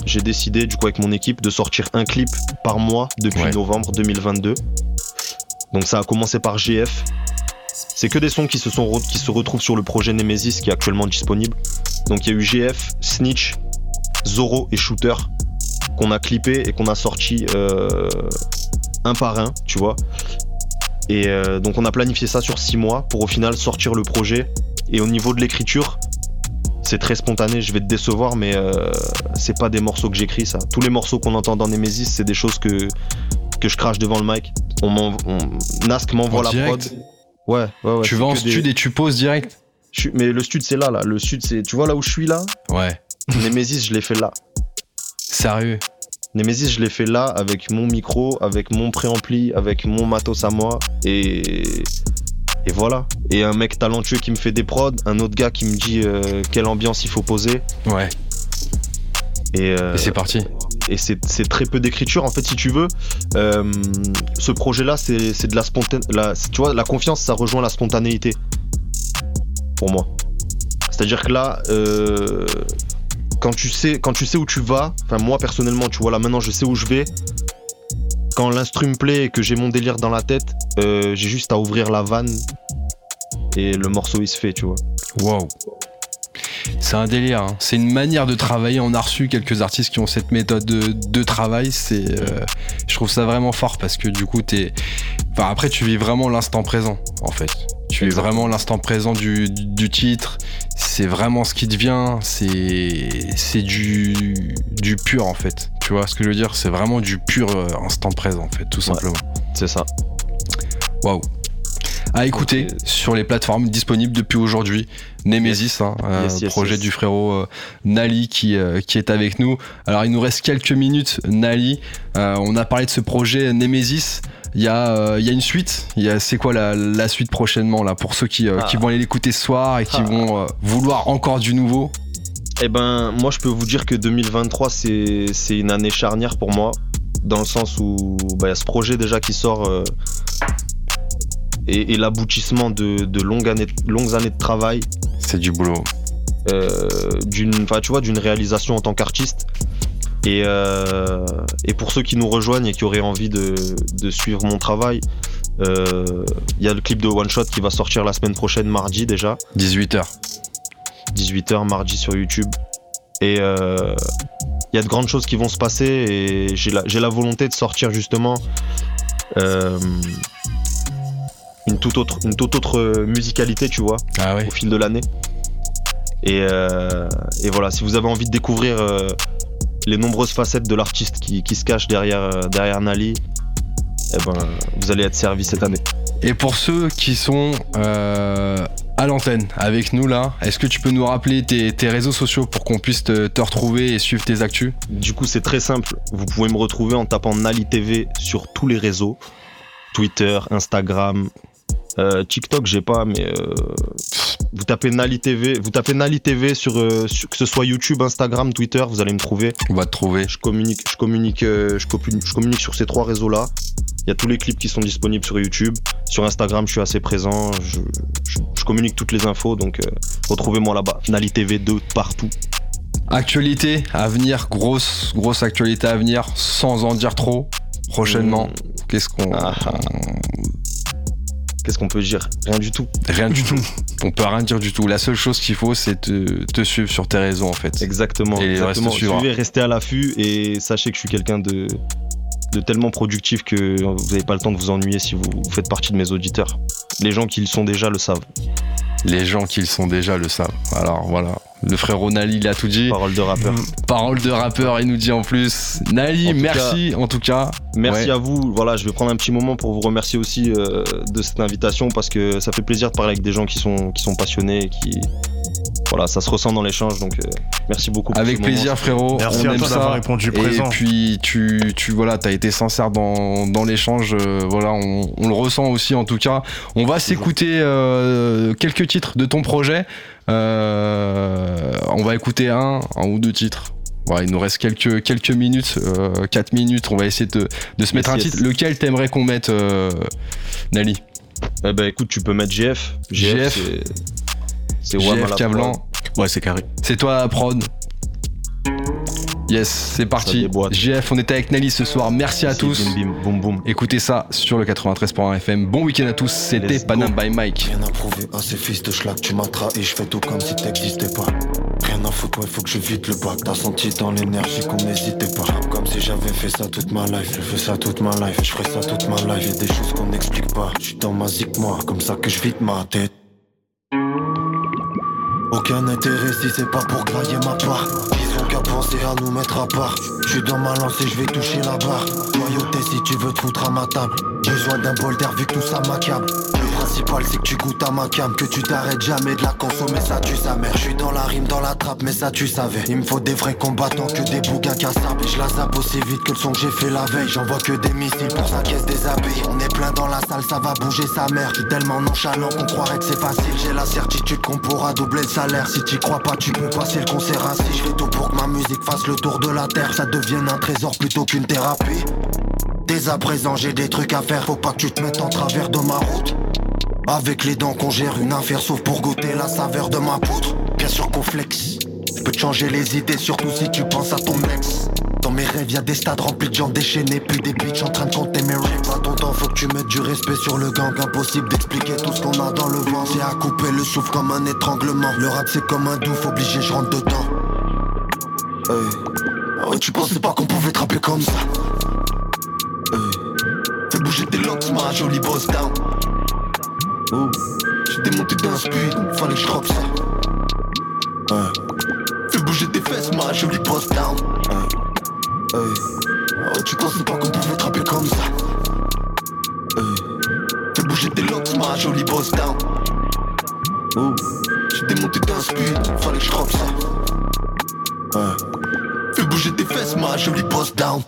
j'ai décidé du coup avec mon équipe de sortir un clip par mois depuis Ouais. novembre 2022 donc ça a commencé par GF. C'est que des sons qui se, sont re- qui se retrouvent sur le projet Nemesis qui est actuellement disponible. Donc il y a eu GF, Snitch, Zoro et Shooter qu'on a clippé et qu'on a sorti euh, un par un, tu vois. Et euh, donc on a planifié ça sur six mois pour au final sortir le projet. Et au niveau de l'écriture, c'est très spontané, je vais te décevoir, mais euh, c'est pas des morceaux que j'écris ça. Tous les morceaux qu'on entend dans Nemesis, c'est des choses que, que je crache devant le mic. On on- Nask m'envoie En la direct prod. Ouais, ouais, ouais. Tu vas en des- stud et tu poses direct je Mais le stud, c'est là, là. Le stud, c'est. Tu vois là où je suis là? Ouais. Nemesis, je l'ai fait là. Sérieux? Nemesis, je l'ai fait là avec mon micro, avec mon préampli, avec mon matos à moi. Et. Et voilà. Et un mec talentueux qui me fait des prods, un autre gars qui me dit euh, quelle ambiance il faut poser. Ouais. Et, euh, Et c'est parti. et c'est très peu d'écriture en fait si tu veux Euh, ce projet là c'est de la spontanéité tu vois la confiance ça rejoint la spontanéité pour moi c'est à dire que là euh, quand tu sais quand tu sais où tu vas enfin moi personnellement tu vois là maintenant je sais où je vais quand l'instru me plaît et que j'ai mon délire dans la tête euh, j'ai juste à ouvrir la vanne et le morceau il se fait tu vois Waouh. C'est un délire. hein. C'est une manière de travailler. On a reçu quelques artistes qui ont cette méthode de, travail. Euh, je trouve ça vraiment fort parce que du coup, après, tu vis vraiment l'instant présent, en fait. Tu Exactement. vraiment l'instant présent du, du, du titre. C'est vraiment ce qui te vient. C'est, c'est du, du pur, en fait. Tu vois ce que je veux dire? C'est vraiment du pur euh, instant présent, en fait, tout Ouais. simplement. c'est ça Waouh. À écouter sur les plateformes disponibles depuis aujourd'hui. Nemesis, hein, euh, Yes, yes, projet du frérot euh, Nali qui, euh, qui est avec nous. Alors il nous reste quelques minutes, Nali. Euh, on a parlé de ce projet Nemesis. Il y, a, euh, il y a une suite. C'est quoi la, la suite prochainement là pour ceux qui, euh, Ah. qui vont aller l'écouter ce soir et qui Ah. vont euh, vouloir encore du nouveau? Eh ben, moi, je peux vous dire que 2023, c'est une année charnière pour moi, dans le sens où bah, il y a ce projet déjà qui sort euh, et, et l'aboutissement de, de longues, années, longues années de travail, C'est du boulot. euh, d'une, tu vois, d'une réalisation en tant qu'artiste. Et, euh, et pour ceux qui nous rejoignent et qui auraient envie de, de suivre mon travail, euh, il y a le clip de One Shot qui va sortir la semaine prochaine, mardi déjà. 18h. 18h mardi sur YouTube. Et euh, il y a de grandes choses qui vont se passer et j'ai la, la volonté de sortir justement euh, une, toute autre, une toute autre musicalité, tu vois, Ah au fil de l'année. Et, euh, et voilà, si vous avez envie de découvrir euh, les nombreuses facettes de l'artiste qui, qui se cache derrière, euh, derrière Nali, eh ben, vous allez être servi cette année. Et pour ceux qui sont euh, à l'antenne avec nous là, est-ce que tu peux nous rappeler tes, tes réseaux sociaux pour qu'on puisse te, te retrouver et suivre tes actus? Du coup, c'est très simple. Vous pouvez me retrouver en tapant Nali TV sur tous les réseaux Twitter, Instagram, euh, TikTok, j'ai pas, mais euh, vous tapez Nali TV, vous tapez Nali TV sur, euh, sur- que ce soit YouTube, Instagram, Twitter, vous allez me trouver. On va te trouver. Je communique, je communique, euh, je communique, je communique sur ces trois réseaux-là. Il y a tous les clips qui sont disponibles sur YouTube. Sur Instagram, je suis assez présent. Je, je- je communique toutes les infos, donc retrouvez-moi là-bas. Nali TV 2 partout. Actualité à venir, grosse, grosse actualité à venir, sans en dire trop. Prochainement, qu'est-ce qu'on. Ah, ah. Qu'est-ce qu'on peut dire? Rien du tout. Rien du tout. On peut rien dire du tout. La seule chose qu'il faut, c'est te, te suivre sur tes réseaux en fait. Exactement. Et exactement. Suivez, restez à l'affût et sachez que je suis quelqu'un de, de tellement productif que vous n'avez pas le temps de vous ennuyer si vous, vous faites partie de mes auditeurs. Les gens qui le sont déjà le savent. Les gens qui le sont déjà le savent. Alors voilà. Le frérot Nali, il a tout dit. Parole de rappeur. Parole de rappeur, il nous dit en plus. Nali, En merci en tout cas. Merci Ouais. à vous. Voilà, je vais prendre un petit moment pour vous remercier aussi euh, de cette invitation parce que ça fait plaisir de parler avec des gens qui sont, qui sont passionnés, et qui voilà, ça se ressent dans l'échange. Donc euh, merci beaucoup. pour Avec moment. plaisir frérot. Merci on à aime toi ça. d'avoir répondu Et présent. puis tu, tu voilà, t'as été sincère dans, dans l'échange. euh, voilà, on, on le ressent aussi en tout cas. On va s'écouter euh, quelques titres de ton projet. Euh, on va écouter un, un ou deux titres. Voilà, il nous reste quelques, quelques minutes, 4 minutes. On va essayer de, de se mettre un yes. titre. Lequel t'aimerais qu'on mette, euh, Nali? Eh ben écoute, tu peux mettre GF. GF. C'est JF la Cablan. Ouais, c'est carré. C'est toi la prod. Yes, c'est parti. JF, on était avec Nali ce soir. Merci à tous. Bim bim, boum boum. Écoutez ça sur le 93.1 FM. Bon week-end à tous. C'était. Panam by Mike. Rien à prouver à ces fils de schlag, tu m'as trahi, je fais tout comme si t'existais pas. Rien à foutre, ouais, faut que je vide le bac. T'as senti dans l'énergie qu'on n'hésitait pas. Comme si j'avais fait ça toute ma life, je fais ça toute ma life, je ferai ça toute ma life. Y'a des choses qu'on n'explique pas. Je suis dans ma zik, moi, comme ça que je vide ma tête. Aucun intérêt si c'est pas pour grailler ma part. Ils ont qu'à penser à nous mettre à part. Je suis dans ma lancée, je vais toucher la barre. Loyauté si tu veux te foutre à ma table. Besoin d'un bol d'air vu que tout ça m'accable. Principal c'est que tu goûtes à ma cam. Que tu t'arrêtes jamais de la consommer, ça tue sa mère. Je suis dans la rime, dans la trappe, mais ça tu savais. Il me faut des vrais combattants que des bougas cassables. Et je la zappe aussi vite que le son que j'ai fait la veille. J'envoie que des missiles pour sa caisse des habits. On est plein dans la salle, ça va bouger sa mère. Je suis tellement nonchalant qu'on croirait que c'est facile. J'ai la certitude qu'on pourra doubler le salaire. Si t'y crois pas, tu peux passer le concert assis. Je fais tout pour que ma musique fasse le tour de la terre. Ça devienne un trésor plutôt qu'une thérapie. Dès à présent, j'ai des trucs à faire. Faut pas que tu te mettes en travers de ma route. Avec les dents qu'on gère une affaire, sauf pour goûter la saveur de ma poutre. Bien sûr qu'on flex. Je peux te changer les idées, surtout si tu penses à ton ex. Dans mes rêves, y a des stades remplis de gens déchaînés, puis des bitches en train de compter mes rips. Pas ton temps, faut que tu mettes du respect sur le gang. Impossible d'expliquer tout ce qu'on a dans le vent. C'est à couper le souffle comme un étranglement. Le rap, c'est comme un douf, obligé, je rentre dedans. Hey. Ah tu pensais pas qu'on pouvait te rappeler comme ça? Fais bouger tes locks, ma jolie boss down. Oh. J'ai démonté d'un speed, fallait que je drop ça. Ouais. Fais bouger tes fesses, ma jolie boss down. Ouais. Hey. Oh, tu pensais pas qu'on pouvait te rappeler comme ça? Hey. Fais bouger tes locks, ma jolie boss down. Oh. J'ai démonté d'un speed, fallait que je drop ça. Ouais. Fais bouger tes fesses, ma jolie boss down.